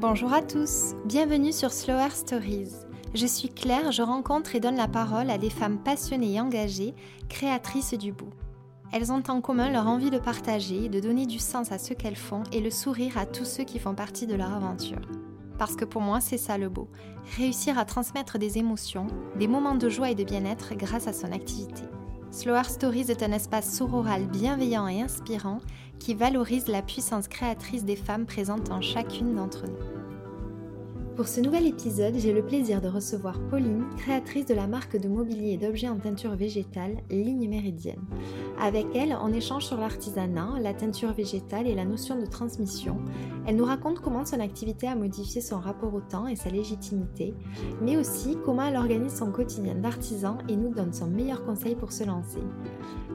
Bonjour à tous, bienvenue sur Slower Stories. Je suis Claire, je rencontre et donne la parole à des femmes passionnées et engagées, créatrices du bout. Elles ont en commun leur envie de partager, de donner du sens à ce qu'elles font et le sourire à tous ceux qui font partie de leur aventure. Parce que pour moi, c'est ça le beau, réussir à transmettre des émotions, des moments de joie et de bien-être grâce à son activité. Slower Stories est un espace sororal bienveillant et inspirant qui valorise la puissance créatrice des femmes présentes en chacune d'entre nous. Pour ce nouvel épisode, j'ai le plaisir de recevoir Pauline, créatrice de la marque de mobilier et d'objets en teinture végétale Ligne Méridienne. Avec elle, on échange sur l'artisanat, la teinture végétale et la notion de transmission. Elle nous raconte comment son activité a modifié son rapport au temps et sa légitimité, mais aussi comment elle organise son quotidien d'artisan et nous donne son meilleur conseil pour se lancer.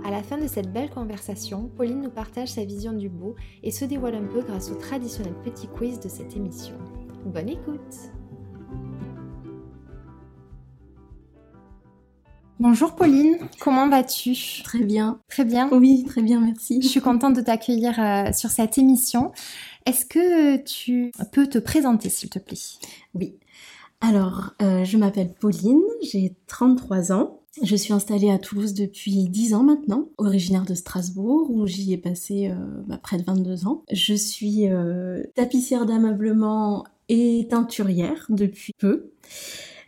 À la fin de cette belle conversation, Pauline nous partage sa vision du beau et se dévoile un peu grâce au traditionnel petit quiz de cette émission. Bonne écoute Bonjour Pauline, comment vas-tu? Très bien. Très bien? Oui, très bien, merci. Je suis contente de t'accueillir euh, sur cette émission. Est-ce que tu peux te présenter s'il te plaît? Oui. Alors, euh, je m'appelle Pauline, j'ai 33 ans. Je suis installée à Toulouse depuis 10 ans maintenant, originaire de Strasbourg, où j'y ai passé euh, bah, près de 22 ans. Je suis tapissière d'ameublement et teinturière depuis peu.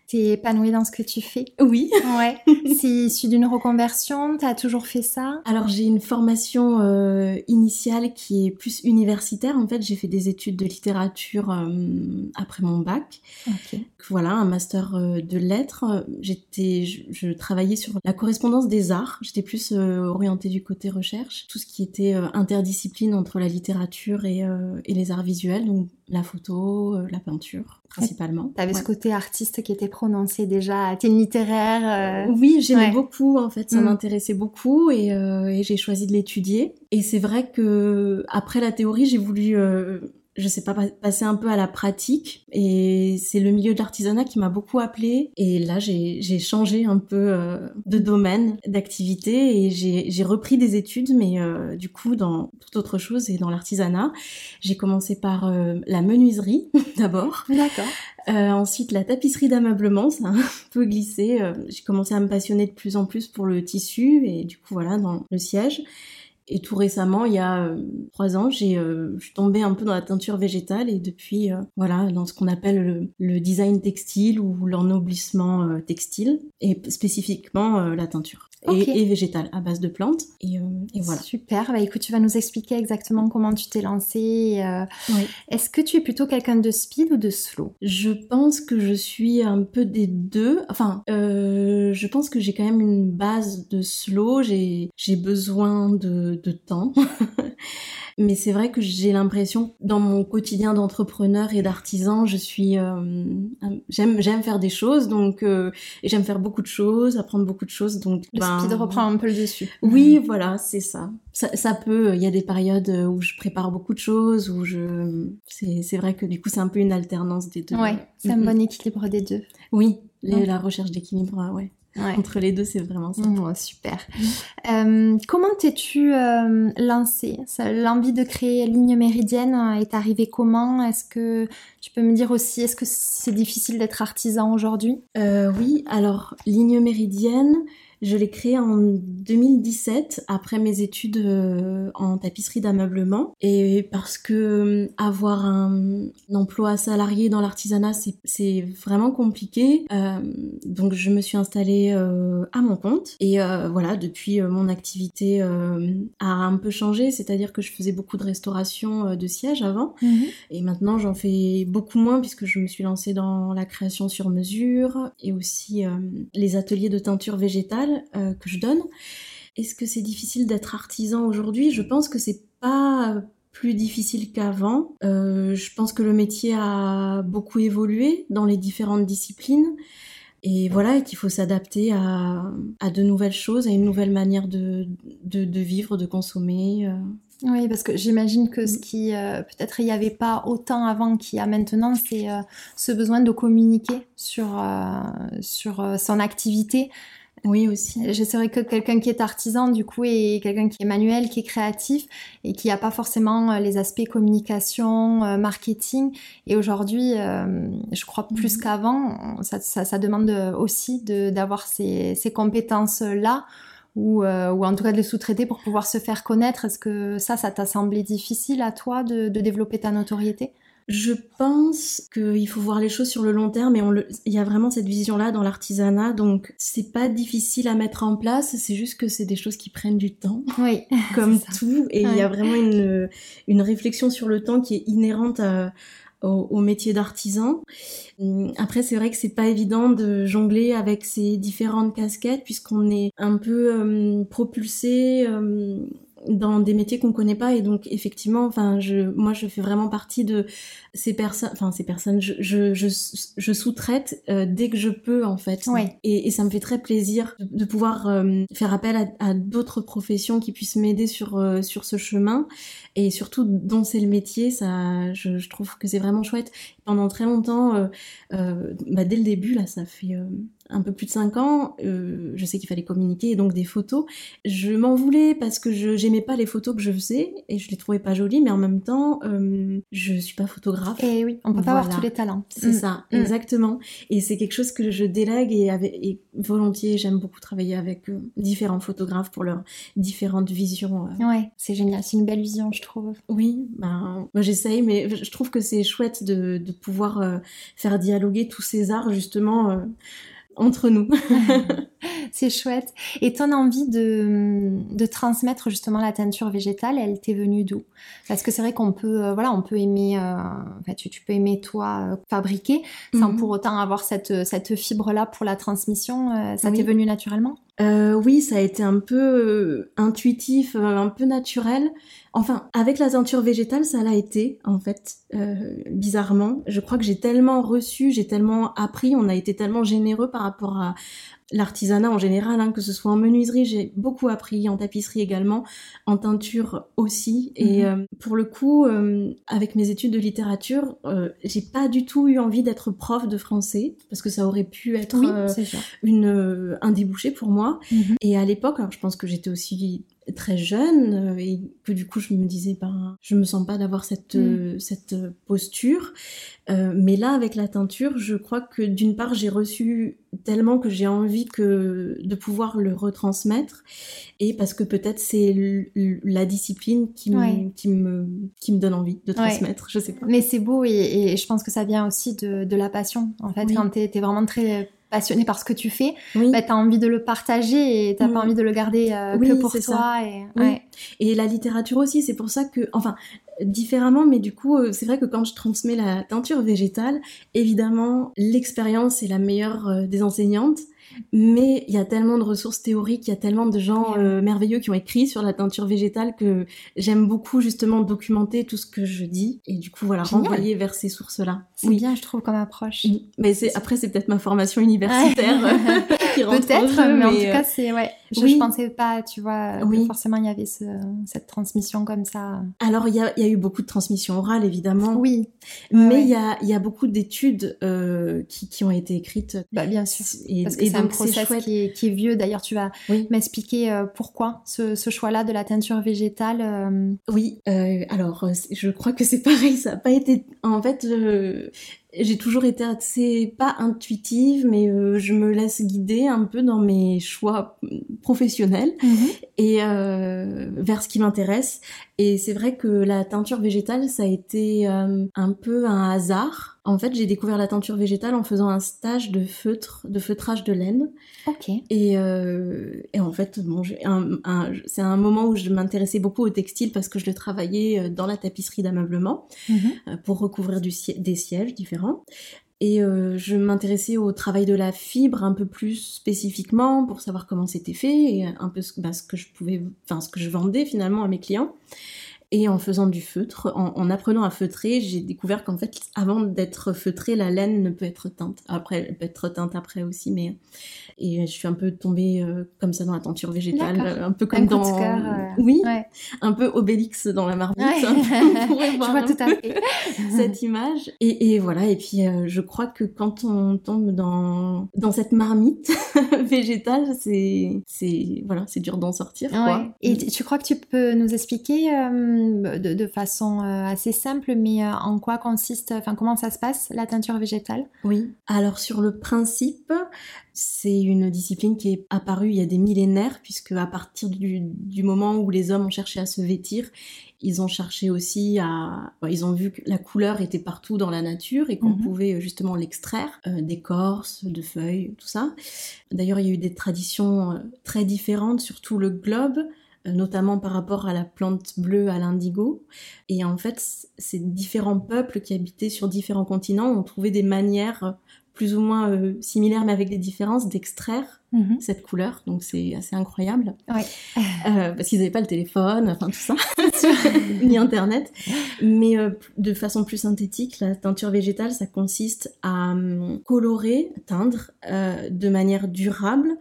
T'es épanouie dans ce que tu fais? Oui. Ouais. C'est issu d'une reconversion? T'as toujours fait ça? Alors j'ai une formation euh, initiale qui est plus universitaire. En fait, j'ai fait des études de littérature euh, après mon bac. Ok. Voilà, un master euh, de lettres. J'étais, je, je, travaillais sur la correspondance des arts. J'étais plus orientée du côté recherche, tout ce qui était interdiscipline entre la littérature et, et les arts visuels, donc la photo, la peinture principalement. T'avais ouais. ce côté artiste qui était prononcé déjà. T'es littéraire. Euh... Oui, j'aimais ouais. beaucoup en fait, ça mm. m'intéressait beaucoup et, euh, et j'ai choisi de l'étudier. Et c'est vrai que après la théorie, j'ai voulu euh, je sais pas, passer un peu à la pratique. Et c'est le milieu de l'artisanat qui m'a beaucoup appelé. Et là, j'ai changé un peu euh, de domaine, d'activité, et j'ai repris des études, mais euh, du coup, dans toute autre chose et dans l'artisanat. J'ai commencé par euh, la menuiserie, d'abord. D'accord. Euh, ensuite, la tapisserie d'ameublement, ça a un peu glissé. j'ai commencé à me passionner de plus en plus pour le tissu, et du coup, voilà, dans le siège. Et tout récemment, il y a euh, trois ans, j'ai, euh, je suis tombée un peu dans la teinture végétale et depuis, euh, voilà, dans ce qu'on appelle le, le, design textile ou l'ennoblissement euh, textile et spécifiquement euh, la teinture okay. et, et, végétale à base de plantes. Et, et voilà. Super. Bah écoute, tu vas nous expliquer exactement comment tu t'es lancée. Oui. Est-ce que tu es plutôt quelqu'un de speed ou de slow? Je pense que je suis un peu des deux. Enfin, je pense que j'ai quand même une base de slow. J'ai, besoin de de temps. Mais c'est vrai que j'ai l'impression, dans mon quotidien d'entrepreneur et d'artisan, je suis, euh, j'aime, j'aime faire des choses, donc euh, et j'aime faire beaucoup de choses, apprendre beaucoup de choses, donc le ben, speed reprend un peu le dessus. Oui, voilà, c'est ça. ça. Ça peut. Il y a des périodes où je prépare beaucoup de choses, où je, c'est, vrai que du coup c'est un peu une alternance des deux. Ouais, c'est un bon équilibre des deux. Oui, les, la recherche d'équilibre, ouais. Ouais. Entre les deux, c'est vraiment ça. Mmh, super. Mmh. Euh, comment t'es-tu euh, lancée? L'envie de créer Ligne Méridienne est arrivée comment? Est-ce que tu peux me dire aussi, est-ce que c'est difficile d'être artisan aujourd'hui? Euh, Oui, alors Ligne Méridienne, je l'ai créé en 2017 après mes études euh, en tapisserie d'ameublement. Et parce que euh, avoir un, un emploi salarié dans l'artisanat c'est vraiment compliqué. Euh, donc je me suis installée euh, à mon compte. Et euh, voilà depuis mon activité a un peu changé. C'est-à-dire que je faisais beaucoup de restauration de sièges avant. -hmm. et maintenant j'en fais beaucoup moins puisque je me suis lancée dans la création sur mesure. Et aussi les ateliers de teinture végétale euh, que je donne. Est-ce que c'est difficile d'être artisan aujourd'hui? Je pense que c'est pas plus difficile qu'avant. Euh, je pense que le métier a beaucoup évolué dans les différentes disciplines. Et voilà, et qu'il faut s'adapter à, à, de nouvelles choses, à une nouvelle manière de, de, de vivre, de consommer. Euh. Oui, parce que j'imagine que ce qui, euh, peut-être il n'y avait pas autant avant qu'il y a maintenant, c'est euh, ce besoin de communiquer sur, euh, sur son activité. Oui, aussi. Je serais que quelqu'un qui est artisan, du coup, et quelqu'un qui est manuel, qui est créatif, et qui n'a pas forcément les aspects communication, marketing. Et aujourd'hui, je crois plus mhm. qu'avant, ça, ça, demande aussi d'avoir ces, ces compétences-là ou, euh, ou en tout cas de les sous-traiter pour pouvoir se faire connaître. Est-ce que ça, ça t'a semblé difficile à toi de, de développer ta notoriété? Je pense qu'il faut voir les choses sur le long terme et on le... il y a vraiment cette vision-là dans l'artisanat, donc c'est pas difficile à mettre en place, c'est juste que c'est des choses qui prennent du temps, oui, comme tout, et il y a vraiment une, une réflexion sur le temps qui est inhérente à, au, métier d'artisan. Hum, après, c'est vrai que c'est pas évident de jongler avec ces différentes casquettes puisqu'on est un peu hum, propulsé hum, dans des métiers qu'on connaît pas. Et donc effectivement enfin je moi je fais vraiment partie de ces personnes enfin ces personnes je je, je, sous-traite euh, dès que je peux en fait. Et, et, ça me fait très plaisir de, pouvoir euh, faire appel à, à d'autres professions qui puissent m'aider sur euh, sur ce chemin. Et surtout dont c'est le métier ça je, je trouve que c'est vraiment chouette. Pendant très longtemps bah, dès le début là ça fait un peu plus de 5 ans, euh, je sais qu'il fallait communiquer et donc des photos. Je m'en voulais parce que je j'aimais pas les photos que je faisais et je les trouvais pas jolies, mais en même temps, euh, je suis pas photographe. Et oui, on peut pas avoir tous les talents. C'est mm. ça, mm. exactement. Et c'est quelque chose que je délègue et, avec, et volontiers, j'aime beaucoup travailler avec euh, différents photographes pour leurs différentes visions. Euh. Ouais, c'est génial, c'est une belle vision, je trouve. Oui, ben, moi j'essaye, mais je trouve que c'est chouette de, de pouvoir faire dialoguer tous ces arts justement entre nous. c'est chouette. Et ton envie de, de, transmettre justement la teinture végétale, elle t'est venue d'où? Parce que c'est vrai qu'on peut, euh, voilà, on peut aimer, euh, tu, tu, peux aimer toi euh, fabriquer sans mhm. pour autant avoir cette, cette fibre-là pour la transmission. ça t'est venu naturellement? Oui, ça a été un peu intuitif, un peu naturel. Enfin, avec la teinture végétale, ça l'a été, en fait, bizarrement. Je crois que j'ai tellement reçu, j'ai tellement appris, on a été tellement généreux par rapport à, l'artisanat en général, hein, que ce soit en menuiserie, j'ai beaucoup appris, en tapisserie également, en teinture aussi. Et mhm. euh, pour le coup, euh, avec mes études de littérature, euh, j'ai pas du tout eu envie d'être prof de français parce que ça aurait pu être une un débouché pour moi. Mhm. Et à l'époque, je pense que j'étais aussi très jeune et que du coup je me disais ben je me sens pas d'avoir cette mhm. cette posture euh, mais là, avec la teinture, je crois que d'une part, j'ai reçu tellement que j'ai envie que de pouvoir le retransmettre, et parce que peut-être c'est la discipline qui me, qui me qui me donne envie de transmettre. Je sais pas. Mais c'est beau et, je pense que ça vient aussi de, de la passion. En fait, quand t'es es vraiment très passionné par ce que tu fais, oui. bah, tu as envie de le partager et t'as pas mm. envie de le garder euh, que pour toi. Et... Ouais. et la littérature aussi, c'est pour ça que, enfin, différemment, mais du coup, euh, c'est vrai que quand je transmets la teinture végétale, évidemment, l'expérience est la meilleure euh, des enseignantes. Mais il y a tellement de ressources théoriques, il y a tellement de gens euh, merveilleux qui ont écrit sur la teinture végétale que j'aime beaucoup justement documenter tout ce que je dis et du coup voilà renvoyer vers ces sources-là. C'est bien, je trouve comme approche. Mais c'est après c'est peut-être ma formation universitaire qui rentre Peut-être, mais, en tout cas c'est ouais. Je, ne pensais pas, tu vois, oui. forcément il y avait cette transmission comme ça. Alors il y a, y a, eu beaucoup de transmission orale évidemment. Oui. Mais il y a y a beaucoup d'études euh, qui, qui ont été écrites. Bah bien sûr. Et, Parce que c'est un process qui est, qui est, vieux. D'ailleurs, tu vas m'expliquer euh, pourquoi ce, ce choix-là de la teinture végétale. Euh. Oui, euh, alors je crois que c'est pareil. Ça n'a pas été. En fait, j'ai toujours été assez pas intuitive, mais euh, je me laisse guider un peu dans mes choix professionnels mhm. et euh, vers ce qui m'intéresse. Et c'est vrai que la teinture végétale, ça a été euh, un peu un hasard. En fait, j'ai découvert la teinture végétale en faisant un stage de feutre, de feutrage de laine. Ok. Et, et en fait, bon, c'est un moment où je m'intéressais beaucoup au textile parce que je le travaillais dans la tapisserie d'ameublement mhm. pour recouvrir du, des sièges différents et euh, je m'intéressais au travail de la fibre un peu plus spécifiquement pour savoir comment c'était fait et un peu ce, bah, ce que je pouvais, enfin ce que je vendais finalement à mes clients. Et en faisant du feutre, en, apprenant à feutrer, j'ai découvert qu'en fait, avant d'être feutrée, la laine ne peut être teinte. Après, elle peut être teinte après aussi, mais et je suis un peu tombée euh, comme ça dans la teinture végétale, un peu comme dans, euh, oui, un peu Obélix dans la marmite. Ouais. je vois tout à fait cette image. Et, et, voilà. Et puis, euh, je crois que quand on tombe dans dans cette marmite, végétal, c'est, c'est, voilà, c'est dur d'en sortir. Quoi. Et mm. tu crois que tu peux nous expliquer euh, de, façon euh, assez simple, mais euh, en quoi consiste, enfin comment ça se passe la teinture végétale? Oui. Alors sur le principe, c'est une discipline qui est apparue il y a des millénaires, puisque à partir du, du moment où les hommes ont cherché à se vêtir, ils ont cherché aussi à... ils ont vu que la couleur était partout dans la nature et qu'on mhm. pouvait euh, justement l'extraire euh, d'écorce, de feuilles, tout ça. D'ailleurs, il y a eu des traditions euh, très différentes sur tout le globe notamment par rapport à la plante bleue à l'indigo. Et en fait, ces différents peuples qui habitaient sur différents continents ont trouvé des manières plus ou moins euh, similaires mais avec des différences d'extraire mhm. cette couleur. Donc c'est assez incroyable. Euh, parce qu'ils n'avaient pas le téléphone, enfin tout ça, ni Internet. Mais euh, de façon plus synthétique, la teinture végétale, ça consiste à hum, colorer, teindre de manière durable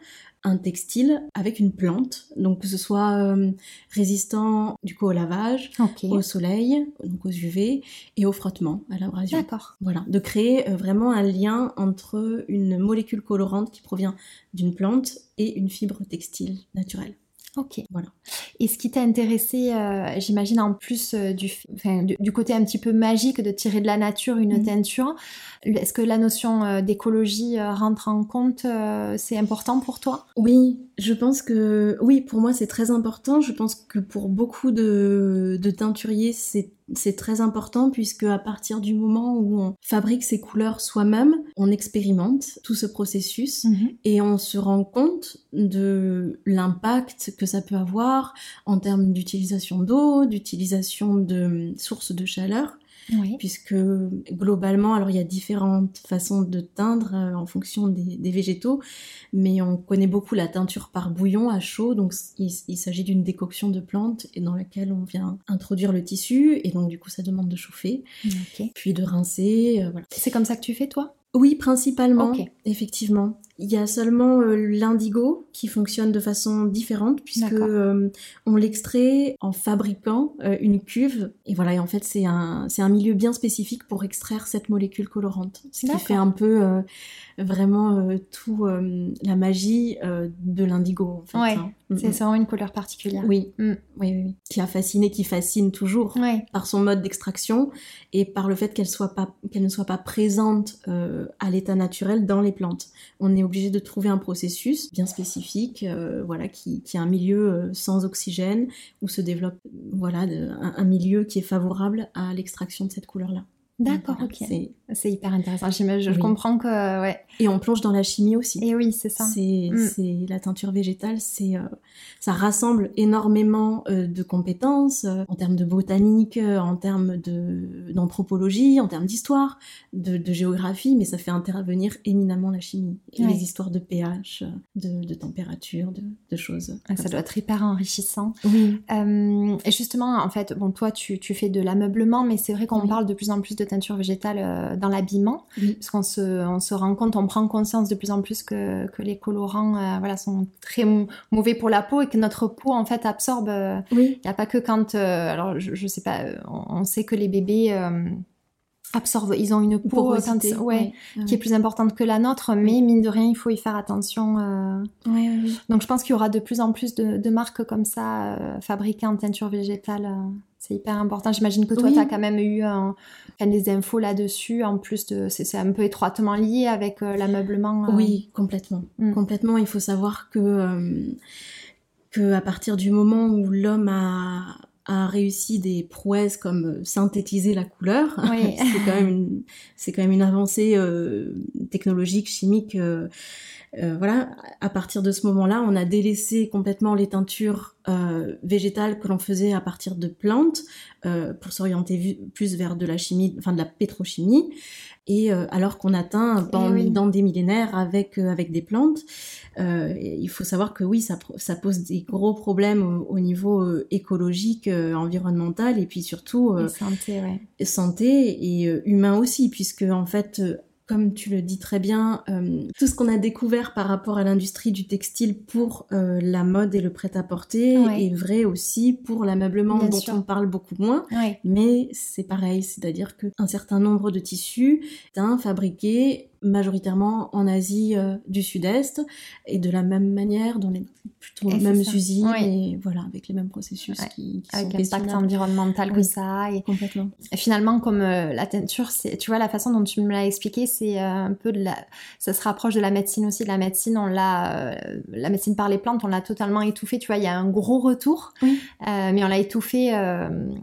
un textile avec une plante, donc que ce soit euh, résistant du coup au lavage, au soleil, donc aux UV et au frottement, à l'abrasion. D'accord. Voilà, de créer euh, vraiment un lien entre une molécule colorante qui provient d'une plante et une fibre textile naturelle. Ok. Voilà. Et ce qui t'a intéressé, euh, j'imagine en plus du, du, côté un petit peu magique de tirer de la nature une mhm. teinture, est-ce que la notion euh, d'écologie euh, rentre en compte euh, C'est important pour toi? Oui, je pense que oui, pour moi c'est très important. Je pense que pour beaucoup de, teinturiers c'est très important puisque à partir du moment où on fabrique ses couleurs soi-même, on expérimente tout ce processus mhm. et on se rend compte de l'impact que ça peut avoir en termes d'utilisation d'eau, d'utilisation de sources de chaleur puisque globalement, alors il y a différentes façons de teindre euh, en fonction des, végétaux, mais on connaît beaucoup la teinture par bouillon à chaud, donc il, s'agit d'une décoction de plantes et dans laquelle on vient introduire le tissu, et donc du coup ça demande de chauffer, puis de rincer, euh, voilà. C'est comme ça que tu fais toi? Oui, principalement, effectivement. Il y a seulement euh, l'indigo qui fonctionne de façon différente puisque euh, on l'extrait en fabriquant euh, une cuve et voilà et en fait c'est un c'est un milieu bien spécifique pour extraire cette molécule colorante ce qui fait un peu vraiment tout la magie de l'indigo en fait, hein. mm, c'est mm. vraiment une couleur particulière. Oui. Mm. oui, oui, qui a fasciné, qui fascine toujours par son mode d'extraction et par le fait qu'elle soit pas qu'elle ne soit pas présente à l'état naturel dans les plantes. On est obligé de trouver un processus bien spécifique, euh, voilà, qui, qui, a un milieu euh, sans oxygène, où se développe voilà, un, milieu qui est favorable à l'extraction de cette couleur-là. D'accord, ok. C'est hyper intéressant. Je, comprends que, ouais. Et on plonge dans la chimie aussi. Et oui, c'est ça. C'est mm. la teinture végétale, c'est euh, ça rassemble énormément euh, de compétences euh, en termes de botanique, en termes d'anthropologie, en termes d'histoire, de, de, géographie, mais ça fait intervenir éminemment la chimie et les histoires de pH, de, de température, de, de choses. Ah, ça, doit être hyper enrichissant. Oui. et justement, en fait, bon, toi, tu, tu fais de l'ameublement, mais c'est vrai qu'on parle de plus en plus de teinture végétale euh, dans l'habillement, parce qu'on se, on se rend compte, on prend conscience de plus en plus que, que les colorants euh, voilà, sont très mauvais pour la peau et que notre peau en fait absorbe. Euh, il n'y a pas que quand, alors je, je, sais pas, on, sait que les bébés absorbent, ils ont une peau ouais, qui est plus importante que la nôtre, mais mine de rien, il faut y faire attention. Donc je pense qu'il y aura de plus en plus de, de marques comme ça fabriquées en teinture végétale. C'est hyper important. J'imagine que toi, tu as quand même eu des infos là-dessus. En plus, de, c'est, un peu étroitement lié avec euh, l'ameublement. Euh. Oui, complètement. Mm. Complètement. Il faut savoir que, euh, que à partir du moment où l'homme a, a réussi des prouesses comme synthétiser la couleur, c'est, quand même une, c'est quand même une avancée technologique, chimique. Voilà, à partir de ce moment-là, on a délaissé complètement les teintures euh, végétales que l'on faisait à partir de plantes euh, pour s'orienter plus vers de la chimie, enfin de la pétrochimie. Et euh, alors qu'on atteint eh dans, des millénaires avec avec des plantes, il faut savoir que oui, ça, ça pose des gros problèmes au, niveau écologique, environnemental et puis surtout santé, ouais. santé et humain aussi, puisque en fait comme tu le dis très bien, euh, tout ce qu'on a découvert par rapport à l'industrie du textile pour euh, la mode et le prêt-à-porter est vrai aussi pour l'ameublement dont on parle beaucoup moins. Mais c'est pareil, c'est-à-dire qu'un certain nombre de tissus, d'un fabriqués majoritairement en Asie du Sud-Est et de la même manière dans les plutôt les mêmes usines et voilà avec les mêmes processus qui, qui avec l'impact environnemental que ça et complètement. Et finalement, comme la teinture, c'est tu vois la façon dont tu me l'as expliqué, c'est un peu de la, ça se rapproche de la médecine aussi. De la médecine, on l'a, la médecine par les plantes, on l'a totalement étouffé. Tu vois, il y a un gros retour, mais on l'a étouffé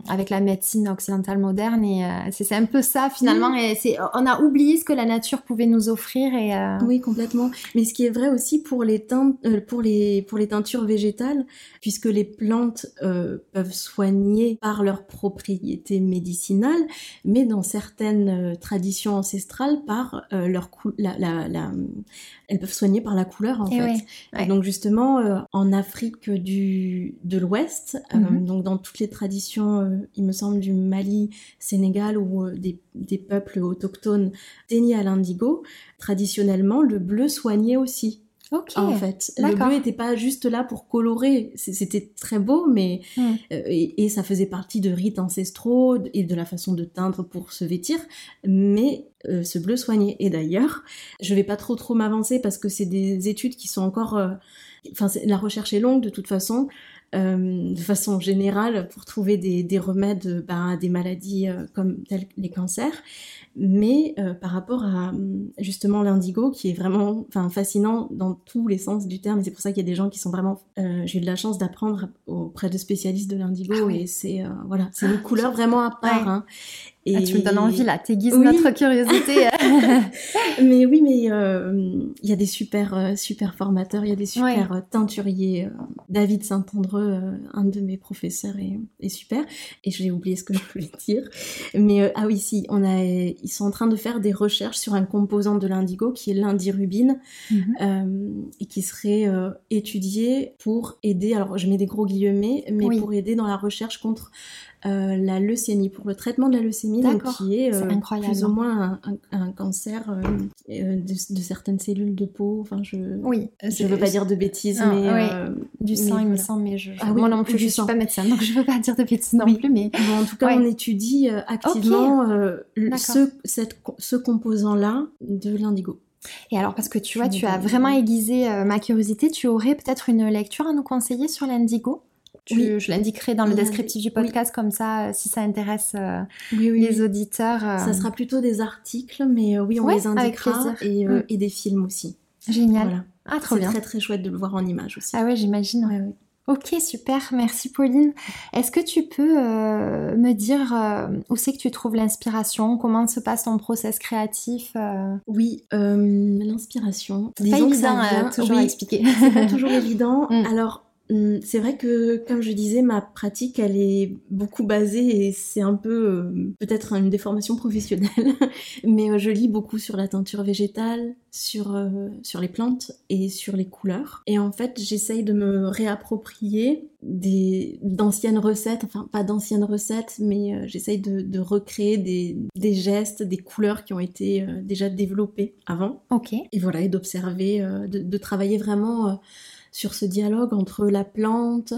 avec la médecine occidentale moderne et c'est un peu ça finalement. Et c'est, on a oublié ce que la nature pouvait nous offrir et oui complètement. Mais ce qui est vrai aussi pour les teintes, pour les pour les teintures végétales, puisque les plantes euh, peuvent soigner par leurs propriétés médicinales, mais dans certaines euh, traditions ancestrales par euh, leur la, elles peuvent soigner par la couleur en eh fait. Donc justement en Afrique du de l'Ouest, mhm. donc dans toutes les traditions, il me semble du Mali, Sénégal ou des, des peuples autochtones déniés à l'indigo, traditionnellement le bleu soignait aussi. En fait, le bleu n'était pas juste là pour colorer. C'était très beau, mais hmm. euh, et, ça faisait partie de rites ancestraux et de la façon de teindre pour se vêtir. Mais euh, ce bleu soignait. Et d'ailleurs, je vais pas trop trop m'avancer parce que c'est des études qui sont encore. Euh, enfin, la recherche est longue de toute façon. de façon générale pour trouver des, remèdes bah, à des maladies comme telles les cancers mais euh, par rapport à hum, justement l'indigo qui est vraiment enfin fascinant dans tous les sens du terme c'est pour ça qu'il y a des gens qui sont vraiment euh, j'ai eu de la chance d'apprendre auprès de spécialistes de l'indigo ah et c'est euh, voilà c'est une couleur vraiment à part hein. Et... Ah, tu me donnes envie là, t'aiguises notre curiosité. mais oui, mais euh, il y a des super euh, super formateurs, il y a des super euh, teinturiers. David Saint-Andreux, un de mes professeurs, est, super. Et j'ai oublié ce que je voulais dire. Mais ah oui, si, on a, ils sont en train de faire des recherches sur un composant de l'indigo qui est l'indirubine mhm. et qui serait étudié pour aider. Alors, je mets des gros guillemets, mais pour aider dans la recherche contre euh, la leucémie, pour le traitement de la leucémie, qui est, euh, plus ou moins un, cancer euh, de, certaines cellules de peau. Enfin, je oui, je veux pas dire de bêtises, ah, mais du sang, il me semble, mais je, ah moi non plus, je suis pas médecin, donc je veux pas dire de bêtises non plus, mais en tout cas, on étudie activement ce, cette, ce composant-là de l'indigo. Et alors, parce que tu vois, tu as vraiment aiguisé ma curiosité, tu aurais peut-être une lecture à nous conseiller sur l'indigo? Je l'indiquerai dans le descriptif du podcast comme ça, euh, si ça intéresse euh, les auditeurs. Euh. Ça sera plutôt des articles, mais oui, on les indiquera et, mm. et, des films aussi. Génial. Ah, trop bien. C'est très très chouette de le voir en image aussi. Ah ouais, j'imagine. Ok, super, merci Pauline. Est-ce que tu peux me dire où c'est que tu trouves l'inspiration? Comment se passe ton process créatif Oui, l'inspiration. C'est pas évident à toujours expliquer. C'est pas toujours évident. Mm. Alors, c'est vrai que, comme je disais, ma pratique, elle est beaucoup basée et c'est un peu euh, peut-être une déformation professionnelle, mais euh, je lis beaucoup sur la teinture végétale, sur, euh, sur les plantes et sur les couleurs. Et en fait, j'essaye de me réapproprier des d'anciennes recettes, enfin pas d'anciennes recettes, mais j'essaye de, recréer des, des, gestes, des couleurs qui ont été déjà développées avant. Ok. Et voilà, et d'observer, de, de, travailler vraiment sur ce dialogue entre la plante,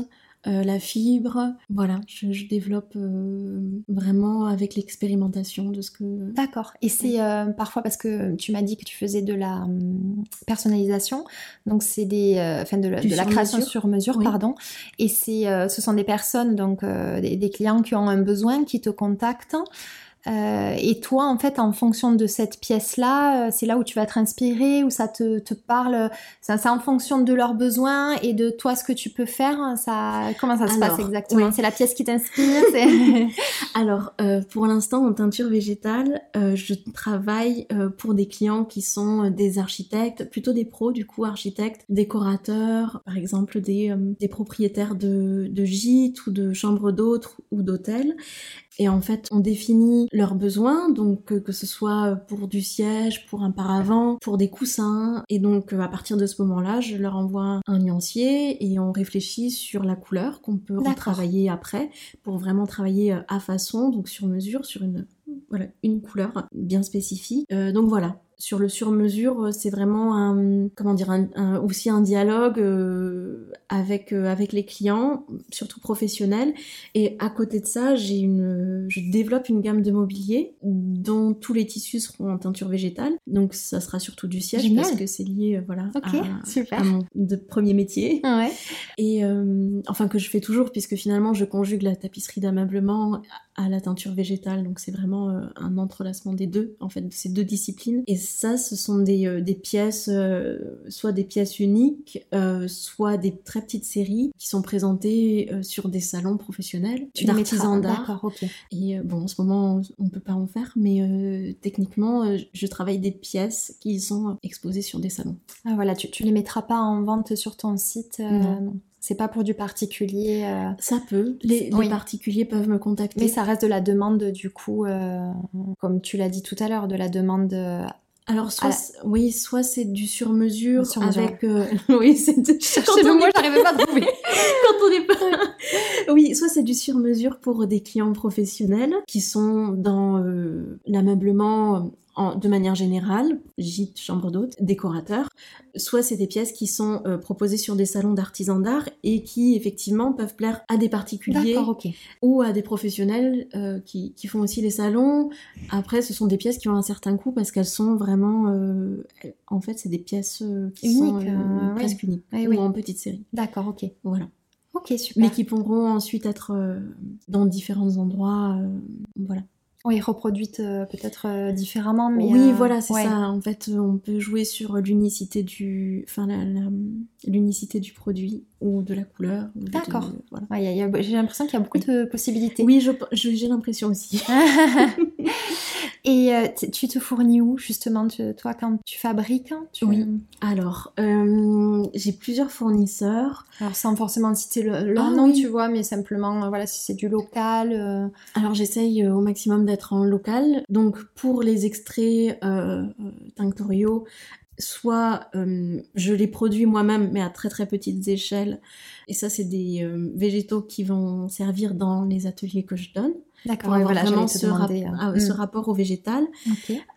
euh, la fibre. Voilà, je, développe euh, vraiment avec l'expérimentation de ce que. D'accord. Et c'est euh, parfois parce que tu m'as dit que tu faisais de la hum, personnalisation, donc c'est des, enfin de, la création sur mesure, pardon. Et c'est, ce sont des personnes, donc des, clients qui ont un besoin, qui te contactent. Euh, et toi, en fait, en fonction de cette pièce-là, euh, c'est là où tu vas te inspirer, où ça te, te parle. C'est en fonction de leurs besoins et de toi ce que tu peux faire. Ça, comment ça se passe exactement C'est la pièce qui t'inspire Alors, euh, pour l'instant, en teinture végétale, je travaille pour des clients qui sont des architectes, plutôt des pros, du coup, architectes, décorateurs, par exemple des, des propriétaires de, de gîtes ou de chambres d'hôtes ou d'hôtels. Et en fait, on définit leurs besoins, donc euh, que ce soit pour du siège, pour un paravent, pour des coussins. Et donc, euh, à partir de ce moment-là, je leur envoie un nuancier et on réfléchit sur la couleur qu'on peut retravailler après pour vraiment travailler euh, à façon, donc sur mesure, sur une voilà, une couleur bien spécifique. donc voilà, sur le sur-mesure, c'est vraiment un, comment dire, un, aussi un dialogue avec avec les clients, surtout professionnels. Et à côté de ça, j'ai une, je développe une gamme de mobilier dont tous les tissus seront en teinture végétale. Donc ça sera surtout du siège parce que c'est lié, voilà, à, mon de premier métier. Ouais. Et enfin que je fais toujours puisque finalement je conjugue la tapisserie d'ameublement à la teinture végétale. Donc c'est vraiment euh, un entrelacement des deux, en fait, de ces deux disciplines. Et ça, ce sont des, euh, des pièces, euh, soit des pièces uniques, soit des très petites séries qui sont présentées sur des salons professionnels d'artisans d'art. Et bon, en ce moment, on peut pas en faire, mais techniquement, je travaille des pièces qui sont exposées sur des salons. Ah voilà, tu, tu les mettras pas en vente sur ton site non. C'est pas pour du particulier. Euh, ça peut. Les, particuliers peuvent me contacter. Mais ça reste de la demande, du coup, euh, comme tu l'as dit tout à l'heure, de la demande. Euh, alors soit oui, soit c'est du sur-mesure avec oui, c'est le moi j'arrivais pas à trouver. quand on est pas Oui, soit c'est du sur-mesure pour des clients professionnels qui sont dans l'ameublement de manière générale, gîte, chambre d'hôte, décorateur, soit c'est des pièces qui sont euh, proposées sur des salons d'artisans d'art et qui effectivement peuvent plaire à des particuliers ou à des professionnels euh, qui, font aussi les salons. Après, ce sont des pièces qui ont un certain coût parce qu'elles sont vraiment, euh, en fait, c'est des pièces qui sont presque uniques ou en petite série. D'accord, ok. Voilà. Ok, super. Mais qui pourront ensuite être dans différents endroits. voilà. Oui, reproduite euh, peut-être euh, différemment, mais oui, euh, voilà, c'est ça. En fait, on peut jouer sur l'unicité du, enfin, l'unicité du produit ou de la couleur. D'accord. j'ai l'impression qu'il y a beaucoup de possibilités. Oui, j'ai l'impression aussi. Et euh, tu te fournis où justement, toi, quand tu fabriques hein, Oui. Alors, euh, j'ai plusieurs fournisseurs. Alors, sans forcément citer le, leur ah nom, tu vois, mais simplement, euh, voilà, si c'est du local. Alors, j'essaye au maximum d'être en local. Donc, pour les extraits tinctoriaux, soit je les produis moi-même mais à très très petites échelles et ça c'est des végétaux qui vont servir dans les ateliers que je donne D'accord, voilà, vraiment ce, euh, ah, ce, mm. rapport au végétal.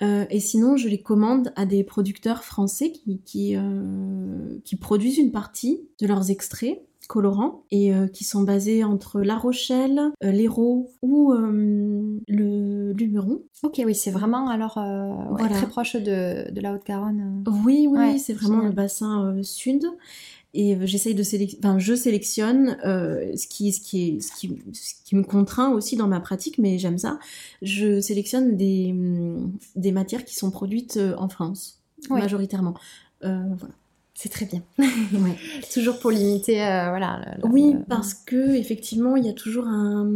Euh, et sinon, je les commande à des producteurs français qui, qui, euh, qui produisent une partie de leurs extraits colorants et qui sont basés entre La Rochelle, l'Hérault ou le Luberon. Ok, oui, c'est vraiment alors très proche de, de la Haute-Garonne. Oui, oui, c'est vraiment le bassin sud et euh, j'essaye de sélectionner, enfin, je sélectionne euh, ce qui, ce qui est, ce qui, ce qui me contraint aussi dans ma pratique, mais j'aime ça. Je sélectionne des, mm, des matières qui sont produites euh, en France, majoritairement. voilà. C'est très bien. Toujours pour limiter, euh, voilà. oui, parce que effectivement, il y a toujours un,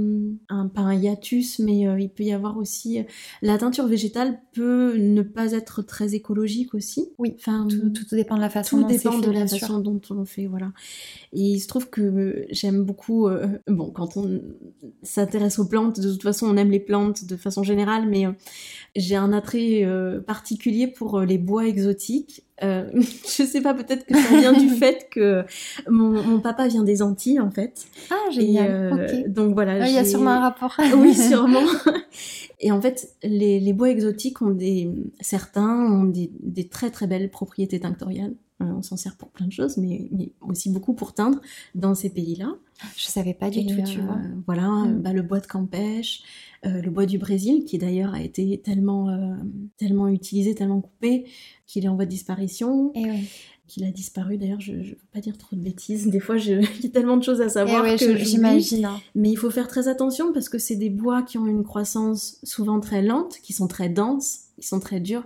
un pas un hiatus, mais euh, il peut y avoir aussi euh, la teinture végétale peut ne pas être très écologique aussi. Oui. Enfin, tout, dépend de la façon. Tout dépend de la façon dont on fait, voilà. Et il se trouve que j'aime beaucoup. bon, quand on s'intéresse aux plantes, de toute façon, on aime les plantes de façon générale, mais j'ai un attrait particulier pour les bois exotiques euh, je sais pas, peut-être que ça vient du fait que mon, papa vient des Antilles en fait. Ah génial. Euh, donc voilà. Il y a sûrement un rapport. oui, sûrement. Et en fait, les, bois exotiques ont des, certains ont des, très très belles propriétés tinctoriales. Euh, on s'en sert pour plein de choses, mais, aussi beaucoup pour teindre dans ces pays-là. Je savais pas du tout, tu vois. Voilà, mm. bah, le bois de Campèche, le bois du Brésil, qui d'ailleurs a été tellement, tellement utilisé, tellement coupé, qu'il est en voie de disparition. Et eh Qu'il a disparu, d'ailleurs, je ne veux pas dire trop de bêtises. Des fois, j'ai tellement de choses à savoir eh que j'imagine. Hein. Mais il faut faire très attention parce que c'est des bois qui ont une croissance souvent très lente, qui sont très denses, ils sont très durs.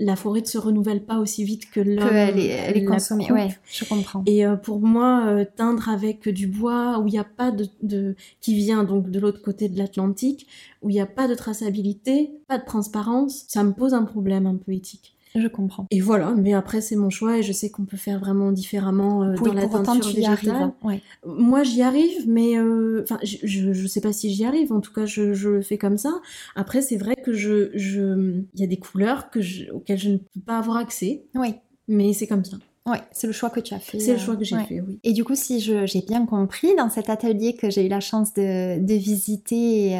La forêt ne se renouvelle pas aussi vite que l'homme. Elle est, elle est consommée, ouais, je comprends. Et euh, pour moi, euh, teindre avec du bois où il n'y a pas de, de, qui vient donc de l'autre côté de l'Atlantique, où il n'y a pas de traçabilité, pas de transparence, ça me pose un problème un peu éthique. Je comprends. Et voilà, mais après c'est mon choix et je sais qu'on peut faire vraiment différemment euh, dans la teinture végétale. Ouais. Moi j'y arrive, mais euh, enfin je, je sais pas si j'y arrive. En tout cas je, je le fais comme ça. Après c'est vrai que je je il y a des couleurs que je, auxquelles je ne peux pas avoir accès. Oui. Mais c'est comme ça. Oui, c'est le choix que tu as fait. C'est le choix que j'ai fait, oui. Et du coup, si j'ai bien compris, dans cet atelier que j'ai eu la chance de, visiter,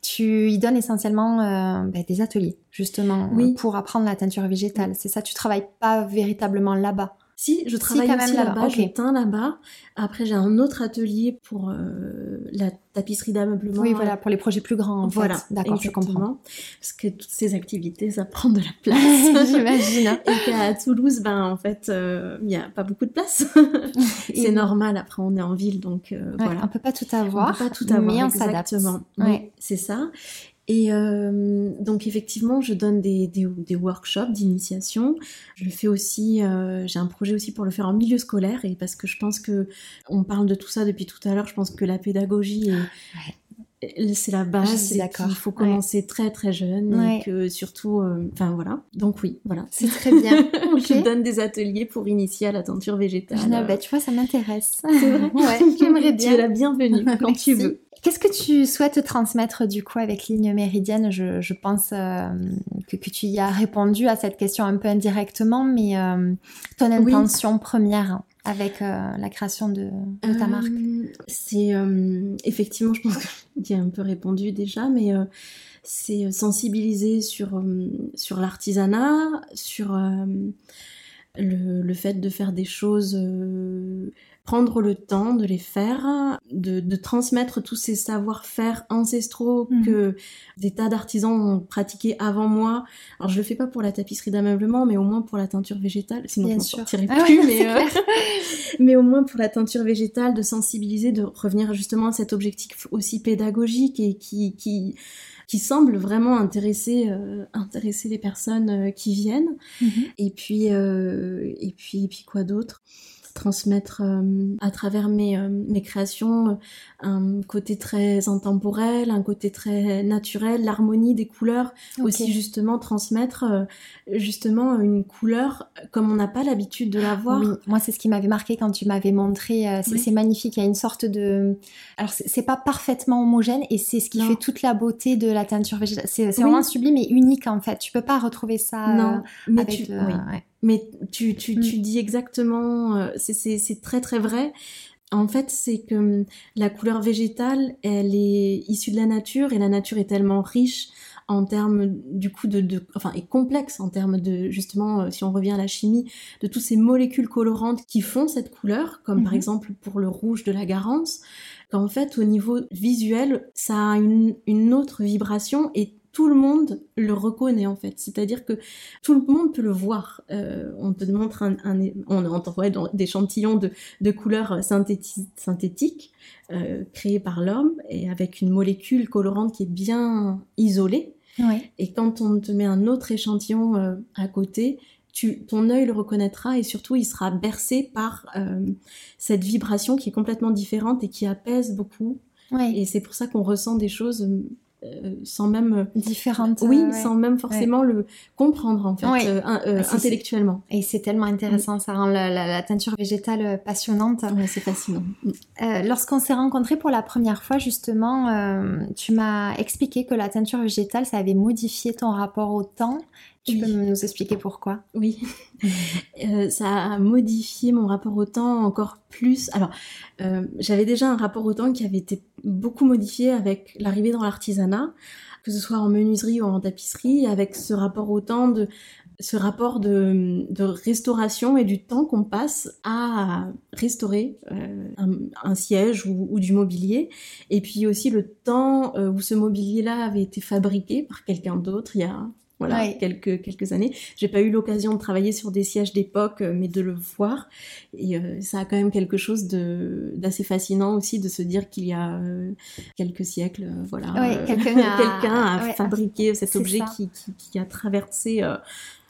tu y donnes essentiellement ben, des ateliers, justement, pour apprendre la teinture végétale. C'est ça, tu travailles pas véritablement là-bas. Si, je travaille aussi là-bas, je teins là-bas. Après, j'ai un autre atelier pour euh, la tapisserie d'ameublement. Oui, voilà, pour les projets plus grands. En voilà, d'accord, je comprends. Parce que toutes ces activités, ça prend de la place. J'imagine. Et qu'à Toulouse, ben en fait, euh, il n'y a pas beaucoup de place. c'est normal. Après, on est en ville, donc euh, voilà. On peut pas tout avoir. On peut pas tout avoir. Mais on s'adapte. Oui, c'est ça. Et euh, donc effectivement, je donne des, des, workshops d'initiation. Je fais aussi, euh, j'ai un projet aussi pour le faire en milieu scolaire et parce que je pense que on parle de tout ça depuis tout à l'heure. Je pense que la pédagogie c'est la base. Il faut commencer très très jeune et que surtout, euh, enfin voilà. Donc oui, voilà. C'est très bien. Je donne des ateliers pour initier à la teinture végétale. bah, tu vois, ça m'intéresse. C'est vrai. ouais, j'aimerais bien. Tu es la bienvenue quand tu veux. Qu'est-ce que tu souhaites transmettre du coup avec Ligne Méridienne? Je, pense euh, que, tu y as répondu à cette question un peu indirectement, mais euh, ton intention première avec euh, la création de, ta marque. C'est effectivement, je pense que j'ai un peu répondu déjà, mais c'est sensibiliser sur, sur l'artisanat, sur le, le, fait de faire des choses prendre le temps de les faire, de, transmettre tous ces savoir-faire ancestraux mhm. que des tas d'artisans ont pratiqués avant moi. Alors je le fais pas pour la tapisserie d'ameublement, mais au moins pour la teinture végétale. Sinon Bien je ne ah plus, mais, euh, mais au moins pour la teinture végétale, de sensibiliser, de revenir justement à cet objectif aussi pédagogique et qui, qui qui semble vraiment intéresser, euh, intéresser les personnes euh, qui viennent. Mhm. Et puis, et puis, et puis quoi d'autre? Transmettre euh, à travers mes, euh, mes créations euh, un côté très intemporel, un côté très naturel, l'harmonie des couleurs, aussi justement transmettre justement une couleur comme on n'a pas l'habitude de la voir. Oui, moi c'est ce qui m'avait marqué quand tu m'avais montré, c'est magnifique, il y a une sorte de... Alors c'est pas parfaitement homogène et c'est ce qui fait toute la beauté de la teinture végétale. C'est vraiment sublime et unique en fait, tu peux pas retrouver ça non, mais tu... Mais tu, tu, tu mm. dis exactement, euh, c'est très très vrai. En fait, c'est que hum, la couleur végétale, elle est issue de la nature et la nature est tellement riche en termes du coup de, de enfin est complexe en termes de justement euh, si on revient à la chimie de toutes ces molécules colorantes qui font cette couleur comme par mm-hmm. exemple pour le rouge de la Garance qu'en fait au niveau visuel ça a une, une autre vibration et tout le monde le reconnaît en fait. C'est-à-dire que tout le monde peut le voir. Euh, on te montre un, on entend des échantillons de, de couleurs synthétiques euh, créées par l'homme et avec une molécule colorante qui est bien isolée. Et quand on te met un autre échantillon euh, à côté, tu, ton œil le reconnaîtra et surtout il sera bercé par cette vibration qui est complètement différente et qui apaise beaucoup. Et c'est pour ça qu'on ressent des choses euh, sans même euh, différentes oui euh, sans même forcément le comprendre en fait ah, intellectuellement. Et c'est tellement intéressant ça rend la, teinture végétale passionnante. C'est fascinant. Lorsqu'on s'est rencontrés pour la première fois justement tu m'as expliqué que la teinture végétale ça avait modifié ton rapport au temps tu peux nous expliquer pourquoi? Oui, euh, ça a modifié mon rapport au temps encore plus. Alors, euh, j'avais déjà un rapport au temps qui avait été beaucoup modifié avec l'arrivée dans l'artisanat, que ce soit en menuiserie ou en tapisserie, avec ce rapport au temps de ce rapport de, restauration et du temps qu'on passe à restaurer euh, un, siège ou, du mobilier, et puis aussi le temps où ce mobilier-là avait été fabriqué par quelqu'un d'autre il y a voilà, quelques, quelques années. J'ai pas eu l'occasion de travailler sur des sièges d'époque, euh, mais de le voir. Et euh, ça a quand même quelque chose d'assez fascinant aussi de se dire qu'il y a euh, quelques siècles, voilà, quelqu'un a, fabriqué cet objet qui, qui, a traversé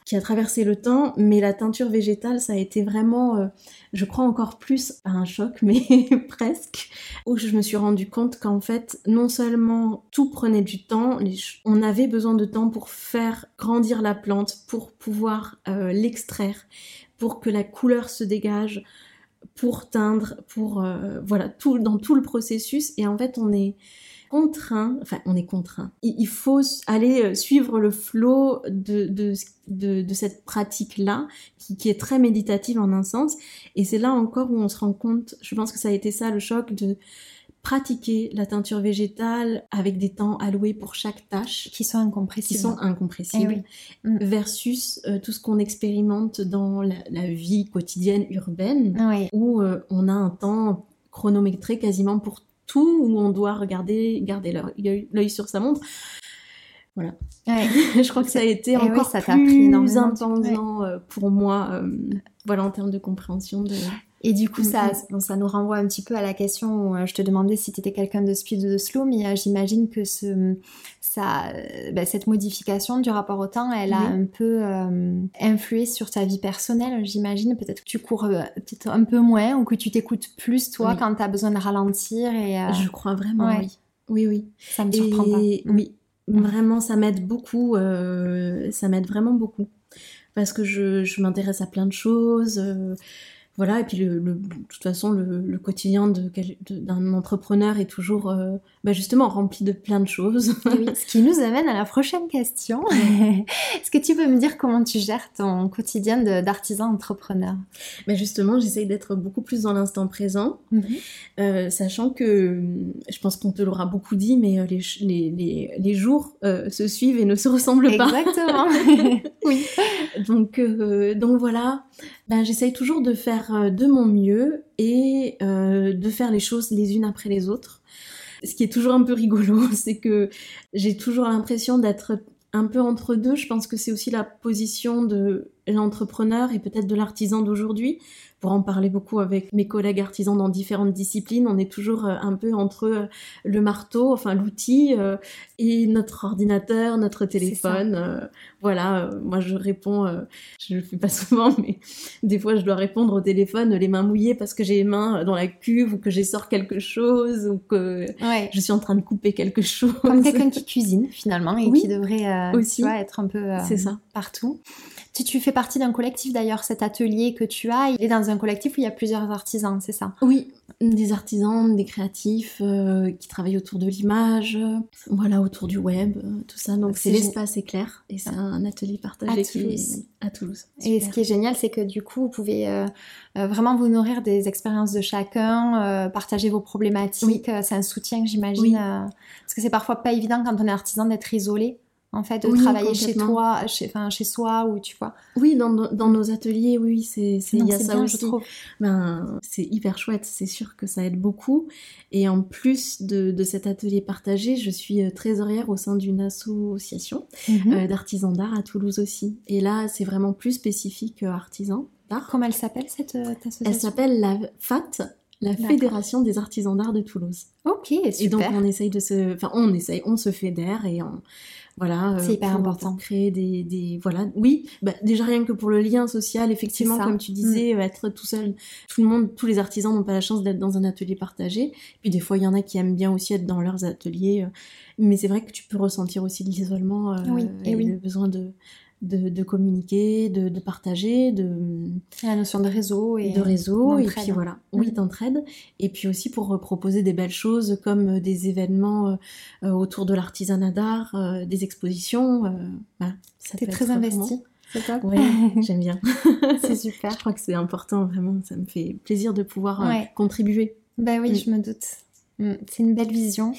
qui a traversé le temps, mais la teinture végétale, ça a été vraiment, euh, je crois encore plus à un choc, mais presque, où je me suis rendu compte qu'en fait, non seulement tout prenait du temps, on avait besoin de temps pour faire grandir la plante, pour pouvoir euh, l'extraire, pour que la couleur se dégage, pour teindre, pour euh, voilà tout dans tout le processus. Et en fait, on est contraint, enfin on est contraint, il, faut aller euh, suivre le flot de, de, de, cette pratique-là, qui, qui, est très méditative en un sens, et c'est là encore où on se rend compte, je pense que ça a été ça le choc de pratiquer la teinture végétale avec des temps alloués pour chaque tâche. Qui sont incompressibles. Qui sont incompressibles. Eh mm. Versus euh, tout ce qu'on expérimente dans la, vie quotidienne urbaine, où euh, on a un temps chronométré quasiment pour tout, où on doit regarder, garder l'œil sur sa montre. Voilà. je crois que ça a été eh encore ça plus intense euh, pour moi, voilà, en termes de compréhension de... Et du coup, ça, ça nous renvoie un petit peu à la question où euh, je te demandais si tu étais quelqu'un de speed ou de slow, mais euh, j'imagine que ce, ça, euh, bah, cette modification du rapport au temps, elle a un peu influé sur ta vie personnelle, j'imagine. Peut-être que tu cours peut-être un peu moins ou que tu t'écoutes plus, toi, quand tu as besoin de ralentir. Et, Je crois vraiment, oui. Oui, oui. Ça me surprend pas. Mm. Oui, vraiment, ça m'aide beaucoup. ça m'aide vraiment beaucoup. Parce que je, je m'intéresse à plein de choses voilà, et puis le, de toute façon, le, quotidien d'un entrepreneur est toujours euh, bah, justement rempli de plein de choses. oui, ce qui nous amène à la prochaine question. Est-ce que tu peux me dire comment tu gères ton quotidien d'artisan entrepreneur? Bah Justement, j'essaye d'être beaucoup plus dans l'instant présent, mhm. euh, sachant que je pense qu'on te l'aura beaucoup dit, mais euh, les, les, les, jours se suivent et ne se ressemblent pas. Exactement. oui. Donc, donc voilà, ben, j'essaye toujours de faire euh, de mon mieux et euh, de faire les choses les unes après les autres. Ce qui est toujours un peu rigolo, c'est que j'ai toujours l'impression d'être un peu entre deux. Je pense que c'est aussi la position de l'entrepreneur et peut-être de l'artisan d'aujourd'hui pour en parler beaucoup avec mes collègues artisans dans différentes disciplines, on est toujours euh, un peu entre euh, le marteau, enfin l'outil, euh, et notre ordinateur, notre téléphone. voilà, moi je réponds, je le fais pas souvent, mais des fois je dois répondre au téléphone les mains mouillées parce que j'ai les mains dans la cuve ou que j'ai sors quelque chose ou que je suis en train de couper quelque chose. Comme quelqu'un qui cuisine finalement et qui devrait aussi être un peu ça. partout. Tu, tu fais partie d'un collectif d'ailleurs, cet atelier que tu as, il est dans un collectif où il y a plusieurs artisans, c'est ça? Oui, des artisans, des créatifs euh, qui travaillent autour de l'image, voilà, autour du web, euh, tout ça. Donc c'est l'espace éclair et c'est un atelier partagé à Toulouse. à Toulouse. Et ce qui est génial, c'est que du coup, vous pouvez euh, vraiment vous nourrir des expériences de chacun, partager vos problématiques. C'est un soutien, j'imagine, parce que c'est parfois pas évident quand on est artisan d'être isolé en fait, de travailler chez toi, chez, enfin, chez soi, ou tu vois. Oui, dans, dans nos ateliers, oui, c'est il y a ça aussi. Je trouve. Ben, c'est hyper chouette, c'est sûr que ça aide beaucoup. Et en plus de, de cet atelier partagé, je suis euh, trésorière au sein d'une association mhm. euh, d'artisans d'art à Toulouse aussi. Et là, c'est vraiment plus spécifique artisan d'art. Comment elle s'appelle cette euh, association Elle s'appelle la FAT, la Fédération des artisans d'art de Toulouse. Ok, super. Et donc on essaye de se, enfin on essaye, on se fédère et on, voilà, c'est euh, hyper important. Créer des, des, voilà, oui, bah, déjà rien que pour le lien social, effectivement, comme tu disais, mm. être tout seul, tout le monde, tous les artisans n'ont pas la chance d'être dans un atelier partagé. Puis des fois, il y en a qui aiment bien aussi être dans leurs ateliers, euh, mais c'est vrai que tu peux ressentir aussi l'isolement euh, et, oui. le besoin de de, communiquer, de, partager, de la notion de réseau et de réseau et puis voilà, oui mm. d'entraide et puis aussi pour proposer des belles choses comme des événements euh, autour de l'artisanat d'art, euh, des expositions. Euh, voilà, T'es très investi. C'est top. Oui, j'aime bien. c'est super. Je crois que c'est important vraiment. Ça me fait plaisir de pouvoir contribuer. Ben oui, mm. je me doute. Mm, c'est une belle vision.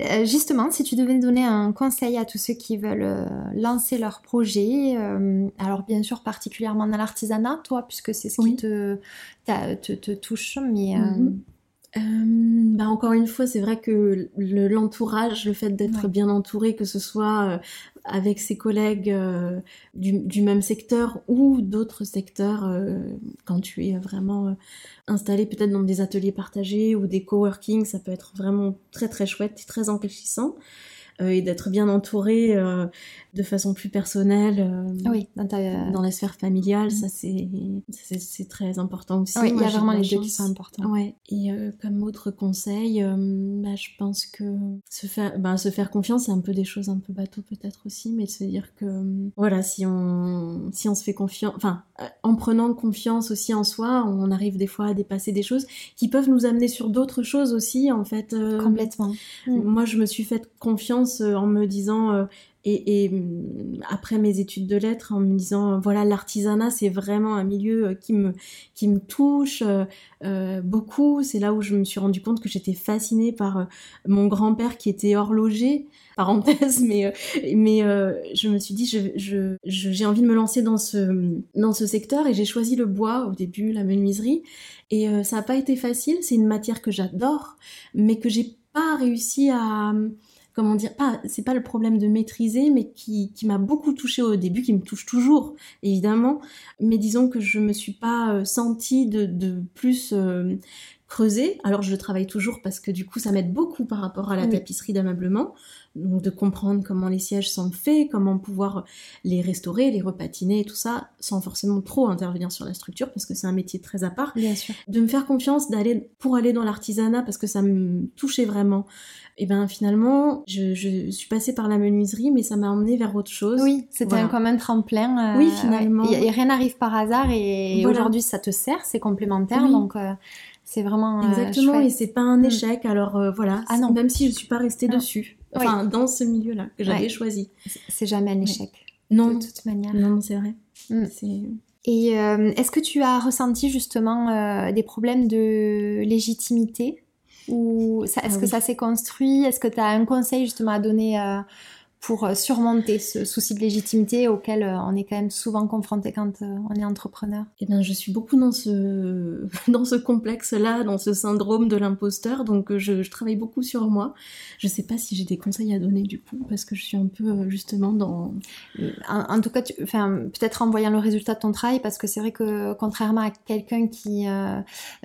Euh, justement, si tu devais donner un conseil à tous ceux qui veulent euh, lancer leur projet, euh, alors bien sûr particulièrement dans l'artisanat, toi, puisque c'est ce qui te, te, touche, mais... Mhm. bah encore une fois, c'est vrai que l'entourage, le, fait d'être bien entouré, que ce soit avec ses collègues euh, du, même secteur ou d'autres secteurs euh, quand tu es vraiment euh, installé peut-être dans des ateliers partagés ou des coworking, ça peut être vraiment très très chouette et très enrichissant. Euh, et d'être bien entouré euh, de façon plus personnelle euh, oui, dans, la sphère familiale, ça c'est c'est très important aussi. Oui, il y a vraiment les deux qui sont importants. Ouais. Et comme autre conseil, bah, je pense que se faire, bah, se faire confiance, c'est un peu des choses un peu bateau peut-être aussi, mais se dire que voilà, si on si on se fait confiance, enfin en prenant confiance aussi en soi, on arrive des fois à dépasser des choses qui peuvent nous amener sur d'autres choses aussi, en fait. Complètement. Moi, je me suis fait confiance en me disant, et, mm, après mes études de lettres en me disant voilà l'artisanat c'est vraiment un milieu euh, qui me qui me touche euh, euh, beaucoup. C'est là où je me suis rendu compte que j'étais fascinée par mon grand-père qui était horloger parenthèse mais mais je me suis dit j'ai je, envie de me lancer dans ce dans ce secteur et j'ai choisi le bois au début la menuiserie. Et ça n'a pas été facile. C'est une matière que j'adore mais que j'ai pas réussi à comment dire, pas, c'est pas le problème de maîtriser, mais qui, qui m'a beaucoup touché au début, qui me touche toujours, évidemment. Mais disons que je me suis pas euh, sentie de, de plus euh, creuser. Alors je travaille toujours parce que du coup ça m'aide beaucoup par rapport à la tapisserie d'ameublement donc de comprendre comment les sièges sont faits, comment pouvoir les restaurer, les repatiner et tout ça, sans forcément trop intervenir sur la structure, parce que c'est un métier très à part. Bien sûr. De me faire confiance d'aller pour aller dans l'artisanat, parce que ça me touchait vraiment. Et ben finalement, je, suis passée par la menuiserie, mais ça m'a emmené vers autre chose. Oui, c'était un, comme un tremplin. Euh, oui, finalement. Et, rien n'arrive par hasard, et aujourd'hui ça te sert, c'est complémentaire, donc. Euh, c'est vraiment euh, exactement et c'est pas un mm. échec alors voilà ah non. même si je suis pas restée dessus enfin dans ce milieu-là que j'avais choisi. C'est jamais un échec. Non, de toute manière. Non, c'est vrai. Mm. Et euh, est-ce que tu as ressenti justement euh, des problèmes de légitimité ou est-ce ah que ça s'est construit? Est-ce que tu as un conseil justement à donner euh, pour euh, surmonter ce souci de légitimité auquel euh, on est quand même souvent confronté quand euh, on est entrepreneur. Eh bien, je suis beaucoup dans ce, dans ce complexe-là, dans ce syndrome de l'imposteur, donc je, travaille beaucoup sur moi. Je sais pas si j'ai des conseils à donner du coup, parce que je suis un peu justement dans... En, tout cas, enfin, peut-être en voyant le résultat de ton travail, parce que c'est vrai que contrairement à quelqu'un qui...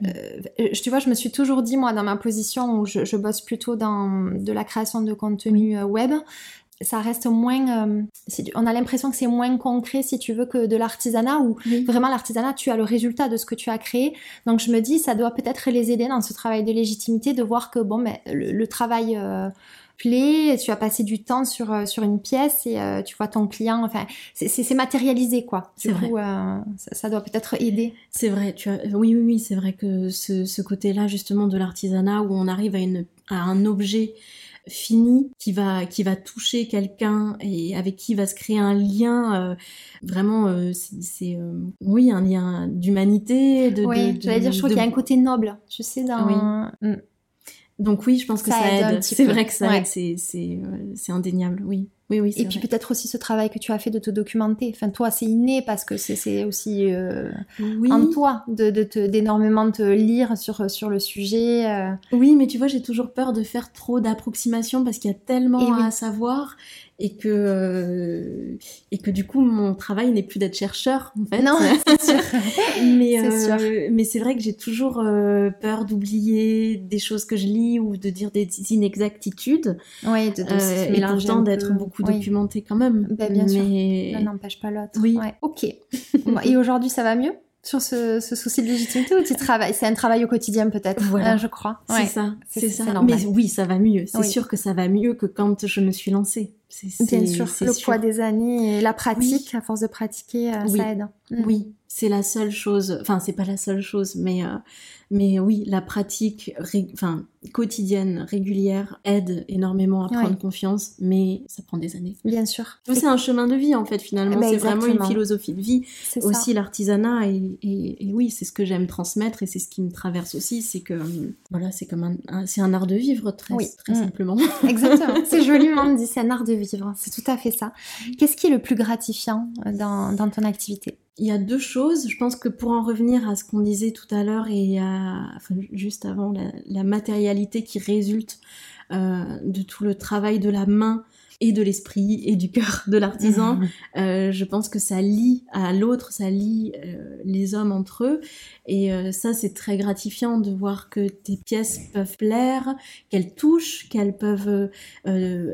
tu vois, je me suis toujours dit, moi, dans ma position où je, je bosse plutôt dans de la création de contenu web, ça reste moins. Euh, on a l'impression que c'est moins concret, si tu veux, que de l'artisanat, où vraiment l'artisanat, tu as le résultat de ce que tu as créé. Donc je me dis, ça doit peut-être les aider dans ce travail de légitimité, de voir que bon, mais le, travail euh, plaît, tu as passé du temps sur, euh, sur une pièce et tu vois ton client. Enfin, c'est matérialisé, quoi. C'est vrai. ça, doit peut-être aider. C'est vrai. Tu as... Oui, oui, oui, c'est vrai que ce, ce côté-là, justement, de l'artisanat, où on arrive à, une, à un objet fini qui va qui va toucher quelqu'un et avec qui va se créer un lien euh, vraiment euh, c'est euh, oui un lien d'humanité de oui j'allais dire je crois qu'il y a un côté noble tu sais dans oui. Mm. donc oui je pense que ça, aide, c'est vrai que ça aide c'est c'est indéniable oui oui, Et puis peut-être aussi ce travail que tu as fait de te documenter. Enfin, toi, c'est inné parce que c'est aussi euh, en toi de, d'énormément te lire sur, sur le sujet. Euh. Oui, mais tu vois, j'ai toujours peur de faire trop d'approximations parce qu'il y a tellement à savoir et que euh, et que du coup mon travail n'est plus d'être chercheur en fait. Non c'est sûr. Mais euh, mais c'est vrai que j'ai toujours euh, peur d'oublier des choses que je lis ou de dire des inexactitudes. Oui de, de et pourtant d'être beaucoup documenté quand même. Bah, bien mais... sûr l'un n'empêche pas l'autre. Oui. Ok. Et aujourd'hui ça va mieux sur ce, souci de légitimité ou tu travailles C'est un travail au quotidien peut-être, voilà. je crois? C'est ça, c'est ça. Mais oui, ça va mieux. C'est sûr que ça va mieux que quand je me suis lancée. Bien sûr, le poids des années et la pratique, à force de pratiquer, euh, ça aide. Mm. Oui, c'est la seule chose. Enfin, c'est pas la seule chose, mais euh, mais oui, la pratique, enfin quotidienne, régulière, aide énormément à prendre confiance, mais ça prend des années. Bien sûr. C'est un chemin de vie en fait finalement. c'est vraiment une philosophie de vie. Aussi l'artisanat et, et, oui, c'est ce que j'aime transmettre et c'est ce qui me traverse aussi, c'est que voilà, c'est comme un, c'est un art de vivre très, très mm. simplement. Exactement. c'est joliment dit, c'est un art de vivre. C'est tout à fait ça. Qu'est-ce qui est le plus gratifiant dans, dans ton activité? Il y a deux choses. Je pense que pour en revenir à ce qu'on disait tout à l'heure et à, juste avant, la, matérialité qui résulte euh, de tout le travail de la main et de l'esprit et du cœur de l'artisan. Euh, je pense que ça lie à l'autre, ça lie euh, les hommes entre eux. Et euh, ça, c'est très gratifiant de voir que tes pièces peuvent plaire, qu'elles touchent, qu'elles peuvent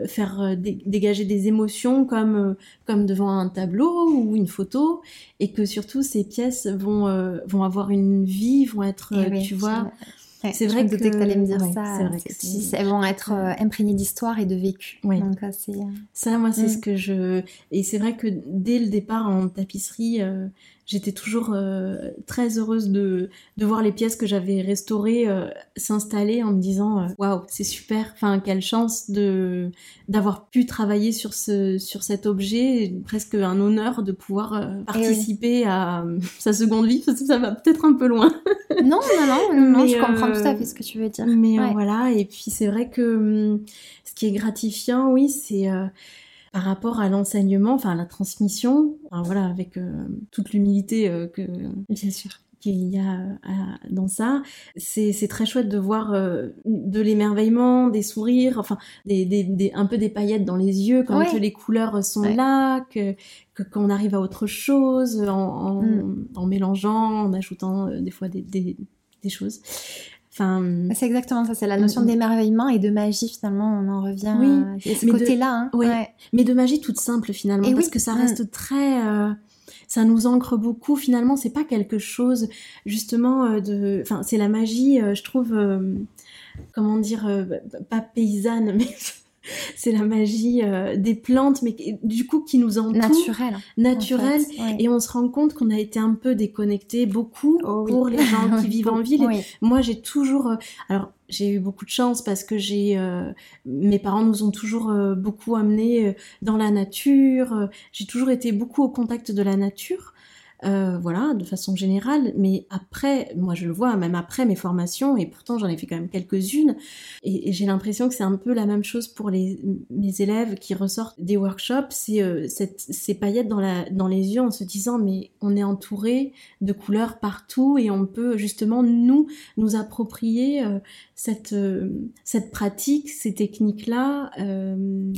faire dégager des émotions comme, comme devant un tableau ou une photo. Et que surtout, ces pièces vont, vont avoir une vie, vont être, eh tu vois c'est vrai que, que tu allais me dire ça. Vrai elles vont être euh, imprégnées d'histoire et de vécu. Donc, euh, ça, moi, c'est mm. ce que je. Et c'est vrai que dès le départ en tapisserie, euh, j'étais toujours euh, très heureuse de, de voir les pièces que j'avais restaurées euh, s'installer en me disant waouh c'est super. Enfin quelle chance de d'avoir pu travailler sur ce sur cet objet. Presque un honneur de pouvoir eh participer à sa seconde vie parce que ça va peut-être un peu loin. Non non non, non je comprends tout à fait ce que tu veux dire. mais voilà. Et puis c'est vrai que hum, ce qui est gratifiant oui c'est par rapport à l'enseignement, enfin à la transmission, voilà, avec euh, toute l'humilité euh, que bien sûr qu'il y a euh, dans ça, c'est très chouette de voir de l'émerveillement, des sourires, enfin des, des, un peu des paillettes dans les yeux quand les couleurs sont là, que qu'on arrive à autre chose en, mm. en, mélangeant, en ajoutant des fois des, des choses. Bah, c'est exactement ça, c'est la notion d'émerveillement et de magie finalement, on en revient oui, à ce côté-là. Hein. Mais de magie toute simple finalement, parce que ça reste mm. très... Euh, ça nous ancre beaucoup finalement, c'est pas quelque chose justement euh, de... Enfin, c'est la magie, euh, je trouve, comment dire, pas paysanne, mais c'est la magie euh, des plantes, mais du coup qui nous entoure. Naturel. Naturel. Et on se rend compte qu'on a été un peu déconnecté, beaucoup, oh pour les gens qui vivent en ville. Moi, j'ai toujours... Euh, alors, j'ai eu beaucoup de chance parce que j'ai... Euh, mes parents nous ont toujours beaucoup amenés dans la nature. j'ai toujours été beaucoup au contact de la nature. Euh, voilà, de façon générale. Mais après, moi je le vois, même après mes formations, et pourtant j'en ai fait quand même quelques-unes, et, j'ai l'impression que c'est un peu la même chose pour les, mes élèves qui ressortent des workshops, c'est euh, ces paillettes dans, la, dans les yeux en se disant mais on est entouré de couleurs partout et on peut justement nous nous approprier euh, cette, cette pratique, ces techniques-là.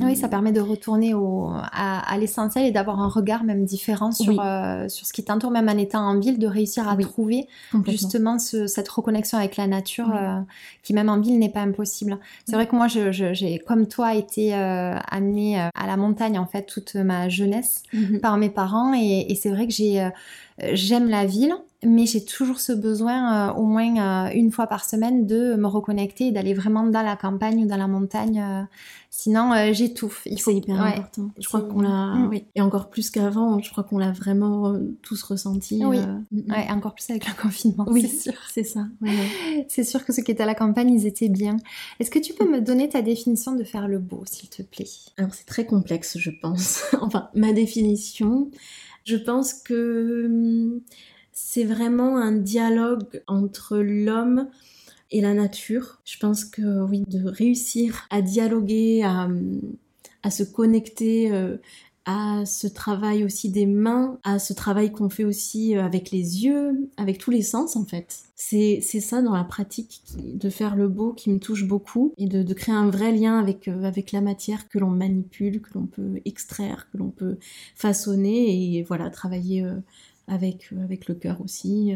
Oui, ça permet de retourner au, à, l'essentiel et d'avoir un regard même différent sur, sur ce qui même en étant en ville, de réussir à trouver justement cette reconnexion avec la nature euh, qui, même en ville, n'est pas impossible. C'est vrai que moi, j'ai, comme toi, été euh, amenée euh, à la montagne, en fait, toute ma jeunesse mhm. par mes parents. Et, c'est vrai que j'ai, j'aime la ville, mais j'ai toujours ce besoin, au moins une fois par semaine, de me reconnecter et d'aller vraiment dans la campagne ou dans la montagne Sinon, euh, j'étouffe. C'est hyper important. Je crois qu'on l'a, mm. oui. et encore plus qu'avant, je crois qu'on l'a vraiment euh, tous ressenti. Oui, euh, mm, mm. ouais, encore plus avec le confinement. Oui, c'est sûr. C'est ça. c'est sûr que ceux qui étaient à la campagne, ils étaient bien. Est-ce que tu peux me donner ta définition de faire le beau, s'il te plaît? Alors, c'est très complexe, je pense. enfin, ma définition, je pense que hum, c'est vraiment un dialogue entre l'homme et la nature. Je pense que oui, de réussir à dialoguer, à, se connecter euh, à ce travail aussi des mains, à ce travail qu'on fait aussi euh, avec les yeux, avec tous les sens en fait. C'est ça dans la pratique de faire le beau qui me touche beaucoup et de, de créer un vrai lien avec, euh, avec la matière que l'on manipule, que l'on peut extraire, que l'on peut façonner et voilà, travailler avec, avec le cœur aussi.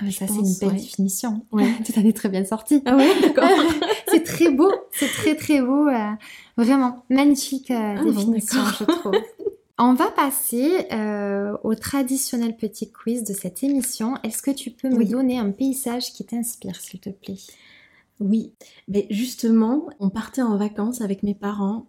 Ah, ça, c'est une belle définition. Ouais. tu très bien sortie. Ah ouais, d'accord. c'est très beau, c'est très très beau. Euh, vraiment, magnifique euh, ah définition, je trouve. On va passer euh, au traditionnel petit quiz de cette émission. Est-ce que tu peux me donner un paysage qui t'inspire, s'il te plaît? Oui, mais justement, on partait en vacances avec mes parents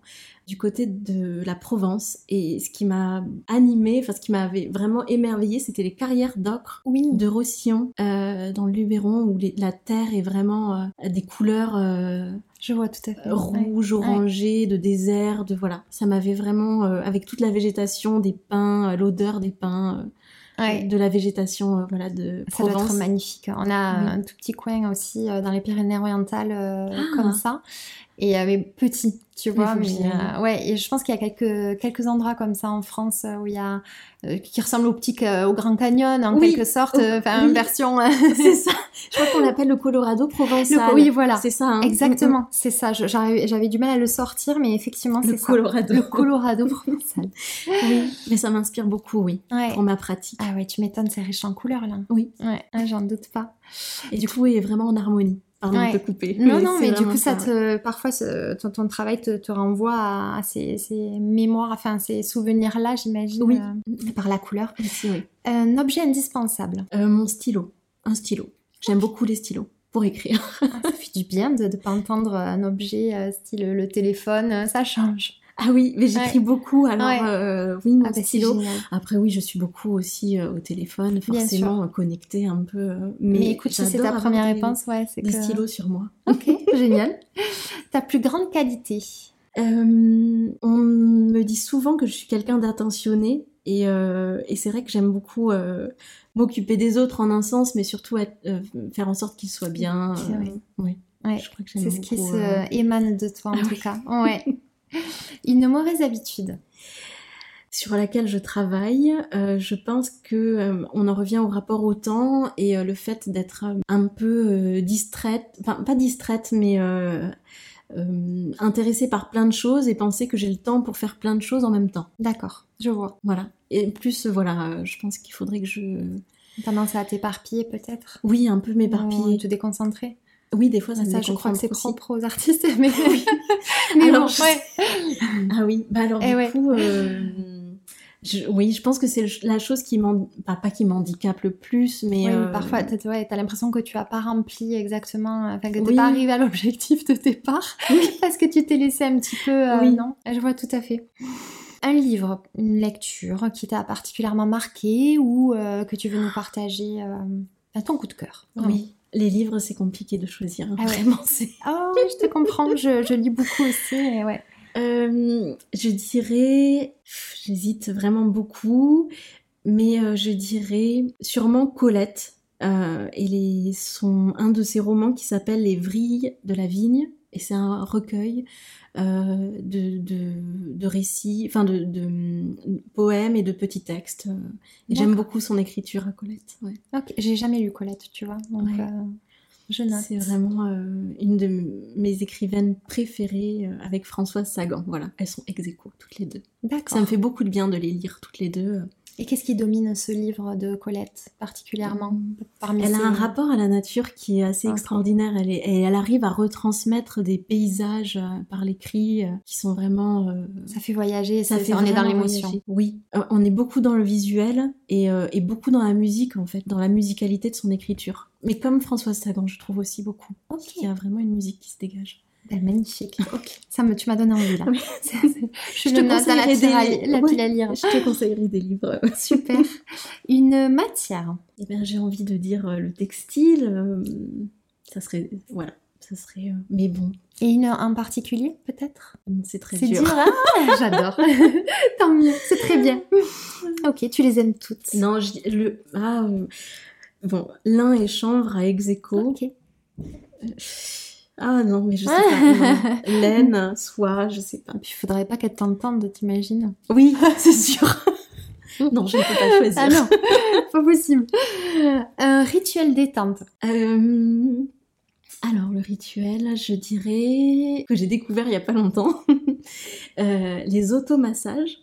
du côté de la Provence. Et ce qui m'a animée, enfin ce qui m'avait vraiment émerveillée, c'était les carrières d'ocre de Roussillon euh, dans le Luberon où la terre est vraiment euh, des couleurs. Euh, je vois tout à fait. Rouge, orangé, de désert, de voilà. Ça m'avait vraiment, avec toute la végétation, des pins, l'odeur des pins, de la végétation voilà de ça Provence. doit être magnifique on a un tout petit coin aussi dans les Pyrénées-Orientales ah. comme ça et avait petit tu vois mais euh, ouais et je pense qu'il y a quelques quelques endroits comme ça en France euh, où il y a euh, qui ressemblent au petit au Grand Canyon en quelque sorte enfin une version c'est ça. Je crois qu'on l'appelle le Colorado provençal. Oui voilà. C'est ça hein. exactement mm, mm. c'est ça. J'avais du mal à le sortir mais effectivement c'est ça. Le Colorado provençal. Oui mais ça m'inspire beaucoup oui pour ma pratique. Ah ouais tu m'étonnes c'est riche en couleurs là. Oui. Ouais ah, j'en doute pas. Et du coup il est vraiment en harmonie Pardon de te couper. Non, non, mais du coup, ça, te, parfois, ton, ton, travail te, te renvoie à, ces, ces, mémoires, enfin, ces souvenirs-là, j'imagine, oui. Euh, par la couleur. oui. Un objet indispensable. Euh, mon stylo. Un stylo. J'aime beaucoup les stylos pour écrire. Ah, ça fait du bien de ne pas entendre un objet euh, style le téléphone, ça change. Ah oui, mais j'écris beaucoup, alors Ouais. euh, oui, mon Ah bah, stylo. Après oui, je suis beaucoup aussi euh, au téléphone, forcément connectée un peu. euh, mais Mais, écoute, si c'est ta première réponse, ouais, c'est que... stylos sur moi. Ok, génial. Ta plus grande qualité? On me dit souvent que je suis quelqu'un d'attentionné et, et c'est vrai que j'aime beaucoup m'occuper des autres en un sens, mais surtout être- faire en sorte qu'ils soient bien. Oui, Ouais, je crois que j'aime C'est ce qui se émane de toi en Ah tout oui. cas. Ouais. Une mauvaise habitude. sur laquelle je travaille. Euh, je pense que euh, on en revient au rapport au temps et euh, le fait d'être un peu distraite, enfin pas distraite, mais intéressée par plein de choses et penser que j'ai le temps pour faire plein de choses en même temps. D'accord, je vois. Voilà. Et plus, voilà, je pense qu'il faudrait que je, Tendance à t'éparpiller peut-être? Oui, un peu m'éparpiller. te déconcentrer? Oui, des fois ça, me Ça, je crois que c'est propre aux artistes, mais... mais Alors, bon, je ouais. Ah oui, bah alors Eh du ouais. coup, euh, je- oui, je pense que c'est la chose qui m'en, pas, pas qui m'handicape le plus, mais Oui, euh, parfois, t'as ouais, t'as l'impression que tu as pas rempli exactement, enfin que t'es Oui. pas arrivé à l'objectif de départ, parce que tu t'es laissé un petit peu, euh, Oui. non? Je vois tout à fait. Un livre, une lecture qui t'a particulièrement marqué ou que tu veux nous partager, à ton coup de cœur. vraiment? Oui, les livres, c'est compliqué de choisir. hein, Ah ouais. Vraiment, c'est. Oh, oui, je te comprends, je, je lis beaucoup aussi, et ouais. Euh, je dirais, j'hésite vraiment beaucoup, mais euh, je dirais sûrement Colette. Euh, et les, son, un de ses romans qui s'appelle Les Vrilles de la Vigne, et c'est un recueil euh, de, de, de récits, enfin de, de poèmes et de petits textes. euh, et j'aime beaucoup son écriture à Colette. ouais. Ok, j'ai jamais lu Colette, tu vois, donc Ouais. euh, je note. C'est vraiment euh, une de mes écrivaines préférées avec Françoise Sagan. Voilà, elles sont ex aequo, toutes les deux. D'accord. Ça me fait beaucoup de bien de les lire toutes les deux. Et qu'est-ce qui domine ce livre de Colette particulièrement parmi Elle a un rapport à la nature qui est assez extraordinaire. Elle est, et elle arrive à retransmettre des paysages euh, par l'écrit euh, qui sont vraiment. euh, Ça fait voyager, ça c'est- fait on est dans l'émotion. Oui, Euh, on est beaucoup dans le visuel et, euh, et beaucoup dans la musique en fait, dans la musicalité de son écriture. Mais comme Françoise Sagan, je trouve aussi beaucoup. Ok, Il y a vraiment une musique qui se dégage. Ben, magnifique. Ok, ça me, tu m'as donné envie là. Oui. Je te conseillerais des- la pile à lire. Je te conseillerais des livres. Super. Une matière. Eh bien, j'ai envie de dire euh, le textile. euh, ça serait. Voilà. Ça serait. euh, mais bon, Et une en particulier, peut-être? C'est très dur. dur, hein? J'adore. Tant mieux, c'est très bien. Ok, tu les aimes toutes. Non, je dis- le. Ah, bon, lin et chanvre à ex aequo. Ok. Ah non, mais je sais pas. Laine, soie, je sais pas. Puis il faudrait pas qu'elle t'entende, t'imagines Oui, c'est sûr. non, je ne peux pas choisir. Ah non, pas possible. Un rituel détente. Euh, alors, le rituel, je dirais que j'ai découvert il y a pas longtemps euh, les automassages.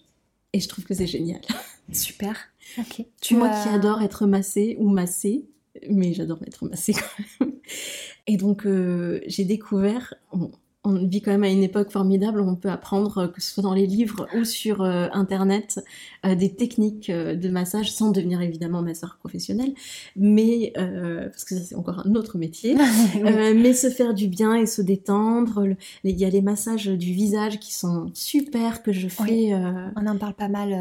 Et je trouve que c'est génial. Super. Ok. Moi as- qui adore être massée ou massée, mais j'adore être massée quand même. Et donc, euh, j'ai découvert, on vit quand même à une époque formidable où on peut apprendre, euh, que ce soit dans les livres ou sur euh, Internet, euh, des techniques euh, de massage sans devenir évidemment masseur professionnel, mais, parce que ça c'est encore un autre métier, Oui. mais se faire du bien et se détendre. Il y a les massages du visage qui sont super que je fais. Oui. On en parle pas mal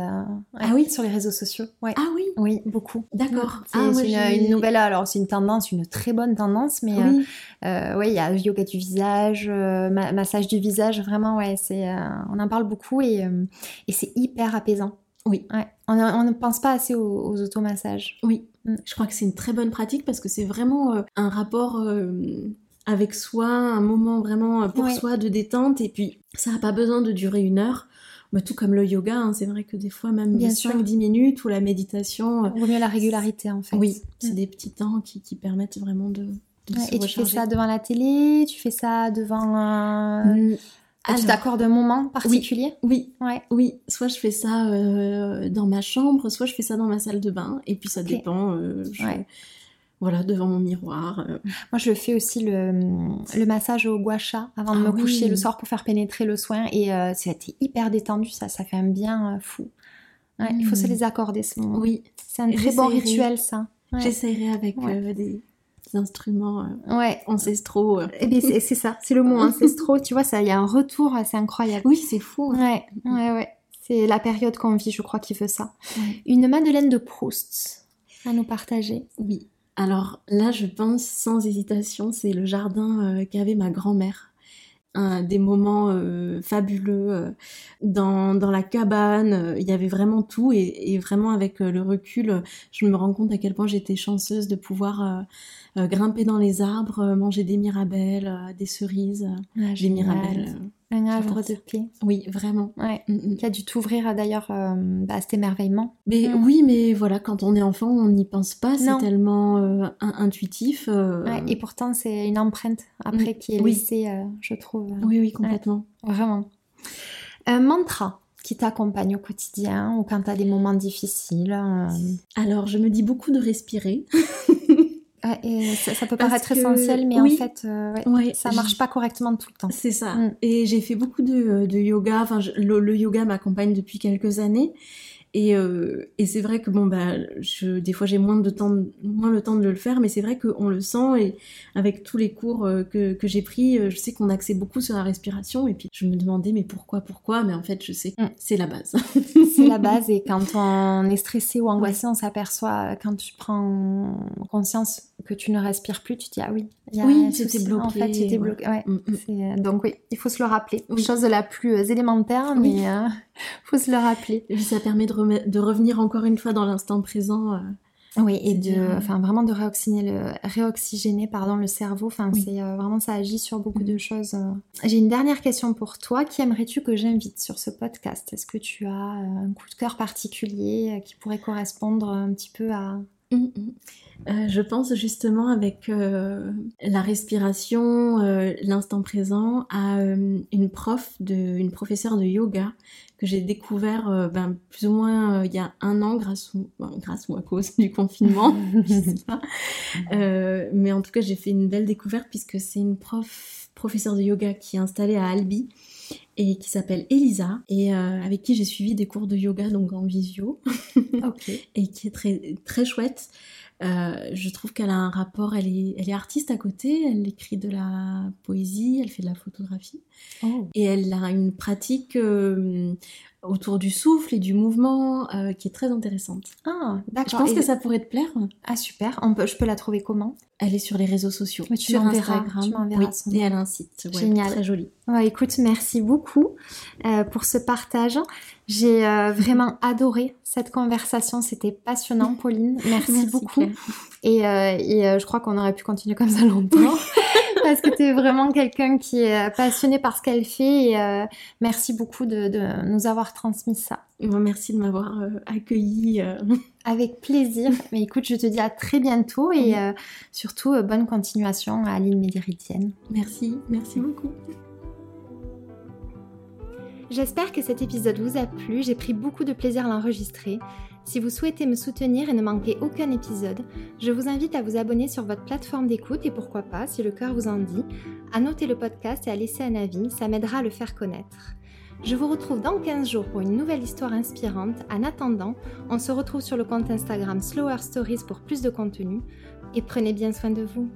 Ah oui? sur les réseaux sociaux. Ouais. Ah oui, Oui, beaucoup. d'accord. C'est Ah, une, une nouvelle, alors c'est une tendance, une très bonne tendance, mais Oui. ouais, il y a yoga du visage, ma- massage du visage, vraiment, ouais, c'est, euh, on en parle beaucoup et, euh, et c'est hyper apaisant. Oui. Ouais. On, on ne pense pas assez aux, aux automassages. Oui, Mm. je crois que c'est une très bonne pratique parce que c'est vraiment euh, un rapport avec soi, un moment vraiment pour Ouais. soi de détente et puis ça n'a pas besoin de durer une heure. Mais tout comme le yoga, hein, c'est vrai que des fois même Bien sûr. 5-10 minutes ou la méditation, Vaut mieux la régularité en fait. oui, c'est Mm. des petits temps qui, qui permettent vraiment de Ouais, et tu fais ça devant la télé, tu fais ça devant un... Mm, tu alors, t'accordes un moment particulier? Oui, Ouais. oui, soit je fais ça euh, dans ma chambre, soit je fais ça dans ma salle de bain, et puis ça dépend. euh, je- Ouais. Voilà, devant mon miroir. euh, Moi, je fais aussi le, le massage au gua sha avant de Ah me coucher oui. le soir pour faire pénétrer le soin. Et euh, c'était hyper détendu, ça, ça fait un bien euh, fou. Ouais, Il faut se Mm. les accorder, ce moment. Oui, C'est un très bon rituel, ça. J'essaierai avec euh, des, instruments ouais. ancestraux. Eh ben, c'est ça, c'est le mot ancestraux. tu vois, ça, il y a un retour, c'est incroyable. Oui, c'est fou. Hein. Ouais, ouais, ouais. C'est la période qu'on vit, je crois, qui veut ça. Une Madeleine de Proust à nous partager. Oui. Alors là, je pense sans hésitation, c'est le jardin qu'avait ma grand-mère des moments euh, fabuleux euh, dans, dans, la cabane. Euh, il y avait vraiment tout et, et vraiment avec le recul, je me rends compte à quel point j'étais chanceuse de pouvoir grimper dans les arbres, manger des mirabelles, des cerises, ah, des mirabelles. Un havre de paix. Oui, vraiment. Ouais. Mm, mm. Qui a dû t'ouvrir d'ailleurs euh, à cet émerveillement. Mais mm. oui, mais voilà, quand on est enfant, on n'y pense pas. C'est tellement euh, intuitif. Euh. Ouais, et pourtant, c'est une empreinte après qui est laissée, je trouve. Oui, oui, complètement. vraiment. Un mantra qui t'accompagne au quotidien ou quand tu as des moments difficiles Alors, je me dis beaucoup de respirer. Ah, et ça, peut paraître essentiel, mais en fait, euh, ça marche pas correctement tout le temps. C'est ça. Mm. Et j'ai fait beaucoup de, yoga. Enfin, le, yoga m'accompagne depuis quelques années. Et, euh, et c'est vrai que bon bah je, des fois j'ai moins de temps moins le temps de le faire mais c'est vrai qu'on le sent et avec tous les cours euh, que, que j'ai pris euh, je sais qu'on axait beaucoup sur la respiration et puis je me demandais mais pourquoi pourquoi? Mais en fait je sais mm. c'est la base. C'est la base et quand on est stressé ou angoissé on s'aperçoit quand tu prends conscience que tu ne respires plus tu te dis ah oui oui c'était bloqué en fait c'était bloqué ouais. Mm, mm. donc oui il faut se le rappeler chose la plus élémentaire mais il faut se le rappeler et ça permet de de revenir encore une fois dans l'instant présent. Euh, oui, et de, enfin vraiment de réoxygéner le, réoxygéner pardon le cerveau. Enfin, c'est euh, vraiment ça agit sur beaucoup de choses. Euh. J'ai une dernière question pour toi. Qui aimerais-tu que j'invite sur ce podcast? Est-ce que tu as un coup de cœur particulier qui pourrait correspondre un petit peu à mm, mm. je pense justement avec la respiration, l'instant présent, à une prof de, une professeure de yoga que j'ai découvert euh, ben, plus ou moins euh, il y a un an grâce ou, grâce ou à cause du confinement, je sais pas. Euh, mais en tout cas, j'ai fait une belle découverte puisque c'est une prof, professeure de yoga qui est installée à Albi et qui s'appelle Elisa et avec qui j'ai suivi des cours de yoga donc en visio et qui est très très chouette euh, je trouve qu'elle a un rapport, elle est, elle est artiste à côté, elle écrit de la poésie, elle fait de la photographie. Oh. Et elle a une pratique euh, autour du souffle et du mouvement euh, qui est très intéressante. Ah, d'accord. Je pense que ça pourrait te plaire. Ah, super. On peut, je peux la trouver comment? Elle est sur les réseaux sociaux. tu sur Instagram. Tu oui, et elle a un site. Génial. Très joli. écoute, merci beaucoup pour ce partage. J'ai vraiment adoré cette conversation. C'était passionnant, Pauline. Merci, beaucoup. Et, euh, euh, je crois qu'on aurait pu continuer comme ça longtemps. parce que tu es vraiment quelqu'un qui est passionné par ce qu'elle fait. Et euh, merci beaucoup de, nous avoir transmis ça. merci de m'avoir accueilli. Avec plaisir. Mais écoute, je te dis à très bientôt et surtout bonne continuation à l'île Médéridienne. Merci, merci beaucoup. J'espère que cet épisode vous a plu, j'ai pris beaucoup de plaisir à l'enregistrer. Si vous souhaitez me soutenir et ne manquer aucun épisode, je vous invite à vous abonner sur votre plateforme d'écoute et pourquoi pas, si le cœur vous en dit, à noter le podcast et à laisser un avis, ça m'aidera à le faire connaître. Je vous retrouve dans 15 jours pour une nouvelle histoire inspirante. En attendant, on se retrouve sur le compte Instagram Slower Stories pour plus de contenu et prenez bien soin de vous.